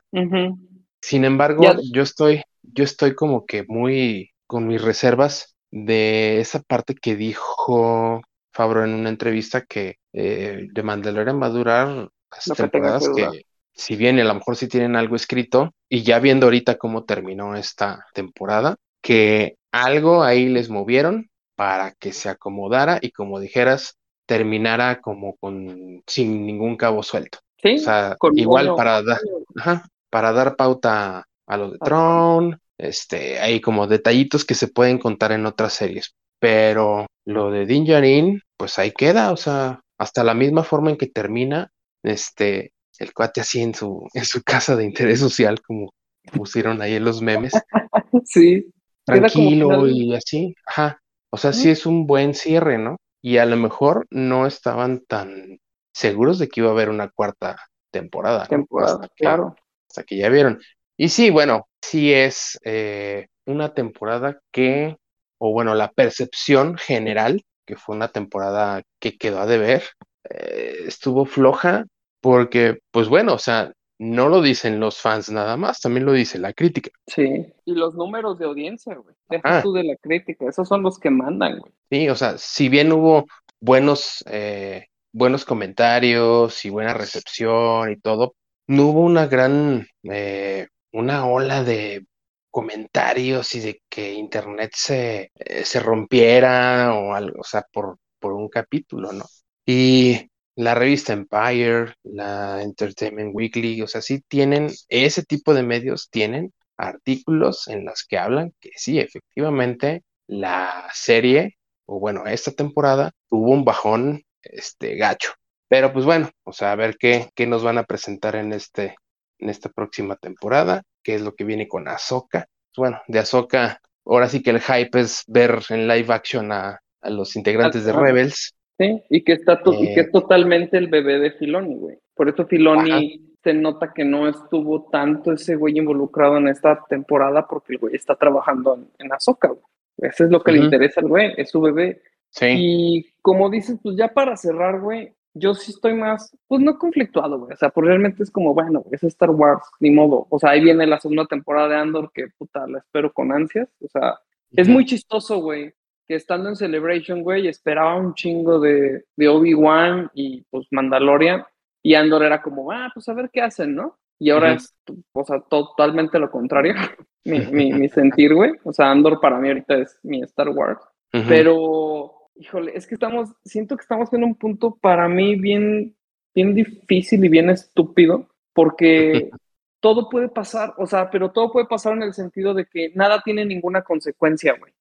sin embargo, yo estoy, yo estoy como que muy con mis reservas de esa parte que dijo Fabro en una entrevista que eh, The Mandalorian va a durar las temporadas que, si bien a lo mejor sí tienen algo escrito, y ya viendo ahorita cómo terminó esta temporada, que algo ahí les movieron para que se acomodara y como dijeras, terminara como con sin ningún cabo suelto. Sí, O sea, con igual para dar, ajá, para dar pauta a lo de. Tron, este, hay como detallitos que se pueden contar en otras series, pero lo de Din Djarin, pues ahí queda, o sea, hasta la misma forma en que termina, este, el cuate así en su, en su casa de interés social, como pusieron ahí en los memes, Sí. Tranquilo y así, ajá, o sea, sí es un buen cierre, ¿no? Y a lo mejor no estaban tan seguros de que iba a haber una cuarta temporada, ¿no? temporada, Hasta que- claro. hasta que ya vieron. Y sí, bueno, sí es eh, una temporada que o bueno, la percepción general, que fue una temporada que quedó a deber, eh, estuvo floja porque, pues bueno, o sea, no lo dicen los fans nada más, también lo dice la crítica. Sí, y los números de audiencia, güey. Deja Ah. tú de la crítica, esos son los que mandan, güey. Sí, o sea, si bien hubo buenos, eh, buenos comentarios y buena recepción y todo, no hubo una gran, eh, una ola de comentarios y de que internet se, eh, se rompiera o algo, o sea, por, por un capítulo, ¿no? Y la revista Empire, la Entertainment Weekly, o sea, sí tienen, ese tipo de medios tienen artículos en los que hablan que sí, efectivamente, la serie o bueno, esta temporada tuvo un bajón este gacho. Pero pues bueno, o sea, a ver qué, qué nos van a presentar en este, en esta próxima temporada, qué es lo que viene con Ahsoka. Bueno, de Ahsoka, ahora sí que el hype es ver en live action a, a los integrantes de. Rebels. Sí, y que está to- y que Eh. es totalmente el bebé de Filoni, güey. Por eso Filoni se nota que no estuvo tanto ese güey involucrado en esta temporada porque el güey está trabajando en, en Ahsoka, güey. Eso es lo que le interesa al güey, es su bebé. Sí, Y como dices, pues ya para cerrar, güey, yo sí estoy más, pues no conflictuado, güey. O sea, pues realmente es como, bueno, es Star Wars, ni modo. O sea, ahí viene la segunda temporada de Andor que, puta, la espero con ansias. O sea, es muy chistoso, güey, que estando en Celebration, güey, esperaba un chingo de, de Obi-Wan y pues Mandalorian. Y Andor era como, ah, pues a ver qué hacen, ¿no? Y ahora es, o sea, totalmente lo contrario, mi, mi, mi sentir, güey. O sea, Andor para mí ahorita es mi Star Wars. Ujú. Pero, híjole, es que estamos, siento que estamos en un punto para mí bien, bien difícil y bien estúpido, porque todo puede pasar, o sea, pero todo puede pasar en el sentido de que nada tiene ninguna consecuencia, güey.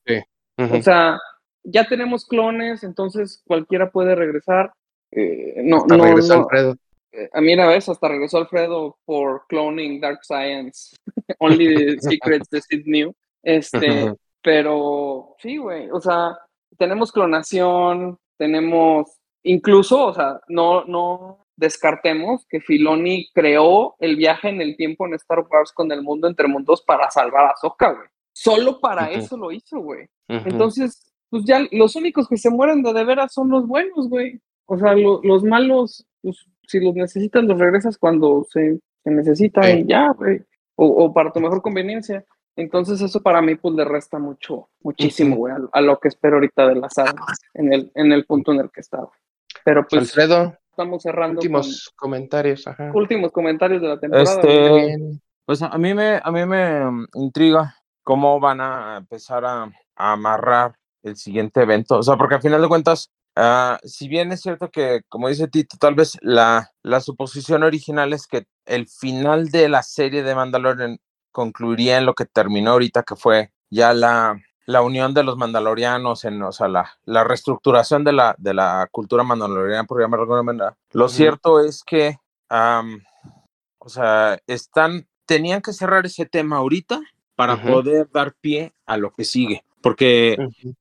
O sea, ya tenemos clones, entonces cualquiera puede regresar. Eh, no, Hasta no, regresó no. Alfredo. Eh, a mí una vez hasta regresó Alfredo por cloning Dark Science. Only the secrets the Sid knew. Este, pero sí, güey. O sea, tenemos clonación, tenemos incluso, o sea, no, no descartemos que Filoni creó el viaje en el tiempo en Star Wars con el mundo entre mundos para salvar a Ahsoka, güey. Solo para eso lo hizo, güey. Entonces, pues ya los únicos que se mueren de de veras son los buenos, güey. O sea, lo- los malos, pues, si los necesitas, los regresas cuando se, se necesita y ya, güey. O, o para tu mejor conveniencia. Entonces, eso para mí, pues, le resta mucho, muchísimo, güey, a, a lo que espero ahorita de la saga, en el, en el punto en el que güey. Pero pues, Alfredo, estamos cerrando últimos comentarios. Ajá. últimos comentarios de la temporada. Este. Pues a mí me, a mí me mm, intriga cómo van a empezar a amarrar el siguiente evento. O sea, porque al final de cuentas, ah, si bien es cierto que, como dice Tito, tal vez la, la suposición original es que el final de la serie de Mandalorian concluiría en lo que terminó ahorita, que fue ya la, la unión de los mandalorianos, en, o sea, la, la reestructuración de la, de la cultura mandaloriana, por llamarlo de alguna manera. Lo cierto es que, o sea, están, tenían que cerrar ese tema ahorita para poder dar pie a lo que sigue. Porque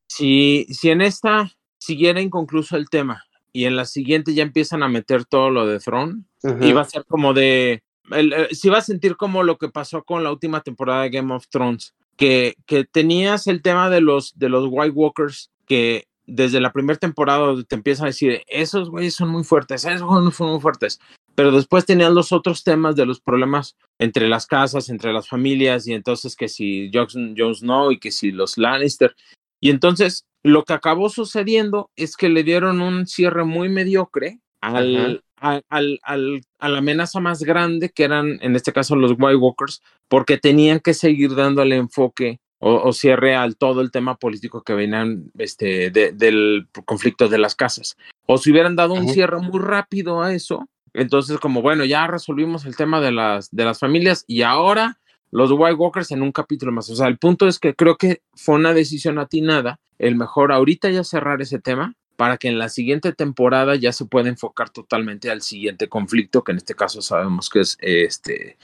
si, si en esta siguiera inconcluso el tema y en la siguiente ya empiezan a meter todo lo de Throne, Ujú. y va a ser como de. El, eh, sí va a sentir como lo que pasó con la última temporada de Game of Thrones, que, que tenías el tema de los, de los White Walkers, que desde la primera temporada te empiezan a decir, esos güeyes son muy fuertes, esos güeyes son muy fuertes, pero después tenían los otros temas de los problemas entre las casas, entre las familias, y entonces que si Jon Jon Snow y que si los Lannister, y entonces lo que acabó sucediendo es que le dieron un cierre muy mediocre al, a, al, al, a la amenaza más grande, que eran en este caso los White Walkers, porque tenían que seguir dándole enfoque o, o cierre al todo el tema político que venían este, de, del conflicto de las casas. O si hubieran dado un cierre muy rápido a eso, entonces como bueno, ya resolvimos el tema de las, de las familias y ahora los White Walkers en un capítulo más. O sea, el punto es que creo que fue una decisión atinada el mejor ahorita ya cerrar ese tema para que en la siguiente temporada ya se pueda enfocar totalmente al siguiente conflicto, que en este caso sabemos que es este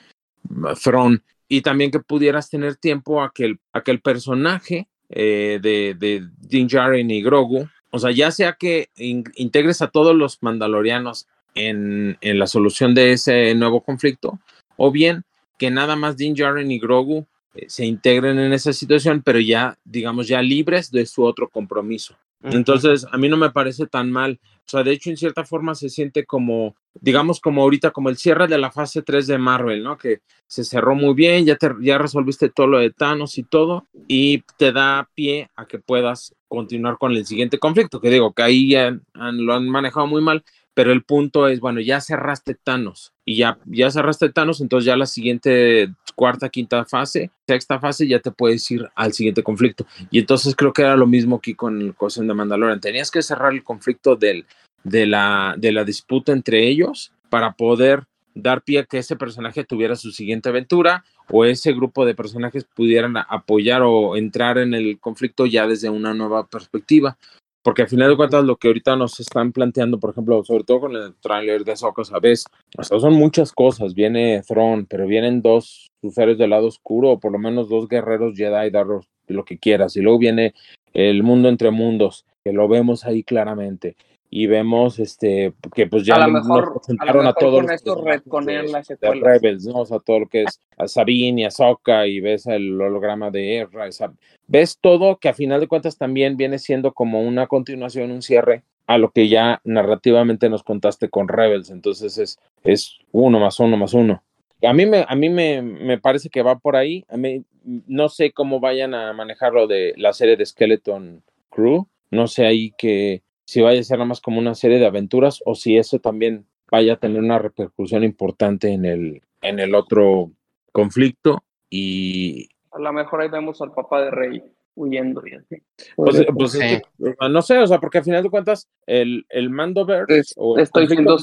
Throne, y también que pudieras tener tiempo a que el, a que el personaje eh, de, de Din y Grogu, o sea, ya sea que in, integres a todos los mandalorianos en, en la solución de ese nuevo conflicto, o bien que nada más Din Djarin y Grogu eh, se integren en esa situación, pero ya, digamos, ya libres de su otro compromiso. Entonces, a mí no me parece tan mal. O sea, de hecho, en cierta forma se siente como, digamos, como ahorita, como el cierre de la fase 3 de Marvel, ¿no? Que se cerró muy bien, ya, te, ya resolviste todo lo de Thanos y todo, y te da pie a que puedas continuar con el siguiente conflicto, que digo, que ahí ya han- lo han manejado muy mal, pero el punto es, bueno, ya cerraste Thanos y ya, ya cerraste Thanos, entonces ya la siguiente cuarta, quinta fase, sexta fase, ya te puedes ir al siguiente conflicto. Y entonces creo que era lo mismo aquí con el Cosa de Mandalorian. Tenías que cerrar el conflicto de, la, de la disputa entre ellos para poder dar pie a que ese personaje tuviera su siguiente aventura o ese grupo de personajes pudieran apoyar o entrar en el conflicto ya desde una nueva perspectiva. Porque al final de cuentas lo que ahorita nos están planteando, por ejemplo, sobre todo con el tráiler de Ahsoka, ¿sabes? O son muchas cosas. Viene Thrawn, pero vienen dos usuarios del lado oscuro, o por lo menos dos guerreros Jedi, dar lo que quieras. Y luego viene el mundo entre mundos, que lo vemos ahí claramente. Y vemos este que pues ya A lo nos mejor- a lo presentaron a, mejor todos con esto retconean las de. Rebels, ¿no? O sea, todo lo que es a Sabine y Ahsoka y ves el holograma de Sab- ves todo que a final de cuentas también viene siendo como una continuación, un cierre a lo que ya narrativamente nos contaste con Rebels, entonces es, es uno más uno más uno. A mí, me, a mí me, me parece que va por ahí. A mí, no sé cómo vayan a manejar lo de la serie de Skeleton Crew. No sé ahí que si vaya a ser nada más como una serie de aventuras o si eso también vaya a tener una repercusión importante en el, en el otro conflicto. Y A lo mejor ahí vemos al papá de Rey huyendo y así. pues, Podría pues es que, no sé, o sea, porque al final de cuentas, el, el Mandoverse Es- o el estoy siendo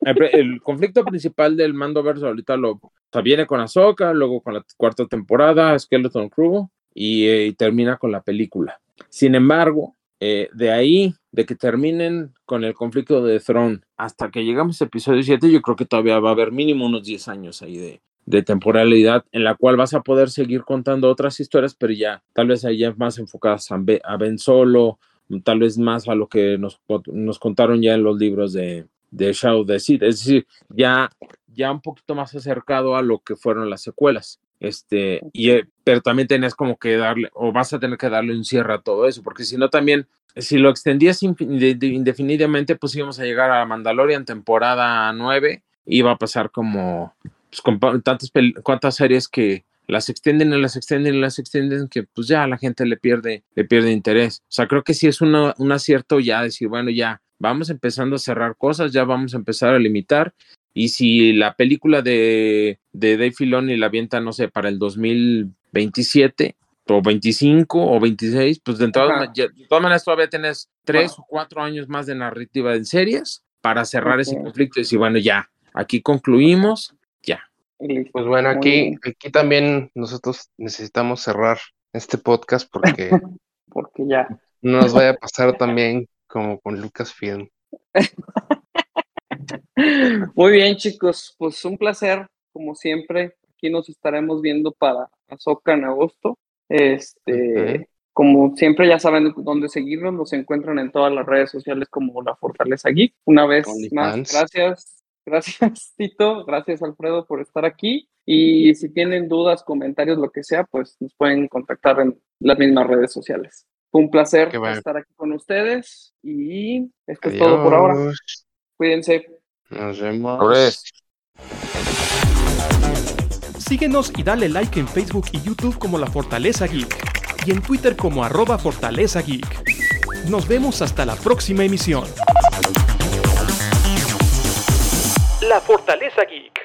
el, pre- el conflicto principal del Mandoverse ahorita lo o sea, viene con Ahsoka, luego con la cuarta temporada, Skeleton Crew, y, eh, y termina con la película. Sin embargo, eh, de ahí, de que terminen con el conflicto de Throne hasta que llegamos a episodio 7, yo creo que todavía va a haber mínimo unos 10 años ahí de, de temporalidad en la cual vas a poder seguir contando otras historias, pero ya tal vez ahí ya más enfocadas a Ben, Solo, tal vez más a lo que nos, nos contaron ya en los libros de, de Shadow the Sith, es decir, ya, ya un poquito más acercado a lo que fueron las secuelas. Este, y, eh, pero también tenés como que darle, o vas a tener que darle un cierre a todo eso, porque si no también, si lo extendías indefinidamente, pues íbamos a llegar a Mandalorian temporada 9, iba a pasar como, pues, con tantas, cuantas series que las extienden y las extienden y las extienden, que pues ya la gente le pierde, le pierde interés. O sea, creo que sí es una- un acierto ya decir, bueno, ya vamos empezando a cerrar cosas, ya vamos a empezar a limitar. Y si la película de, de Dave Filoni la avienta, no sé, para el 2027 o 25 o 26, pues de ma- ya- de todas maneras todavía tienes tres o cuatro años más de narrativa en series para cerrar ese Ok. conflicto y decir, bueno, ya, aquí concluimos, ya. Pues bueno, aquí, aquí también nosotros necesitamos cerrar este podcast porque Porque ya. no nos vaya a pasar también como con Lucasfilm. Muy bien, chicos. Pues un placer, como siempre. Aquí nos estaremos viendo para Azoka en agosto. Este, Ujú. como siempre, ya saben dónde seguirnos. Nos encuentran en todas las redes sociales como La Fortaleza Geek. Una vez más, OnlyFans. gracias. Gracias, Tito. Gracias, Alfredo, por estar aquí. Y si tienen dudas, comentarios, lo que sea, pues nos pueden contactar en las mismas redes sociales. Fue un placer estar aquí con ustedes. Y esto es todo por ahora. Adiós. Cuídense. Nos vemos. Síguenos y dale like en Facebook y YouTube como La Fortaleza Geek y en Twitter como arroba Fortaleza Geek. Nos vemos hasta la próxima emisión. La Fortaleza Geek.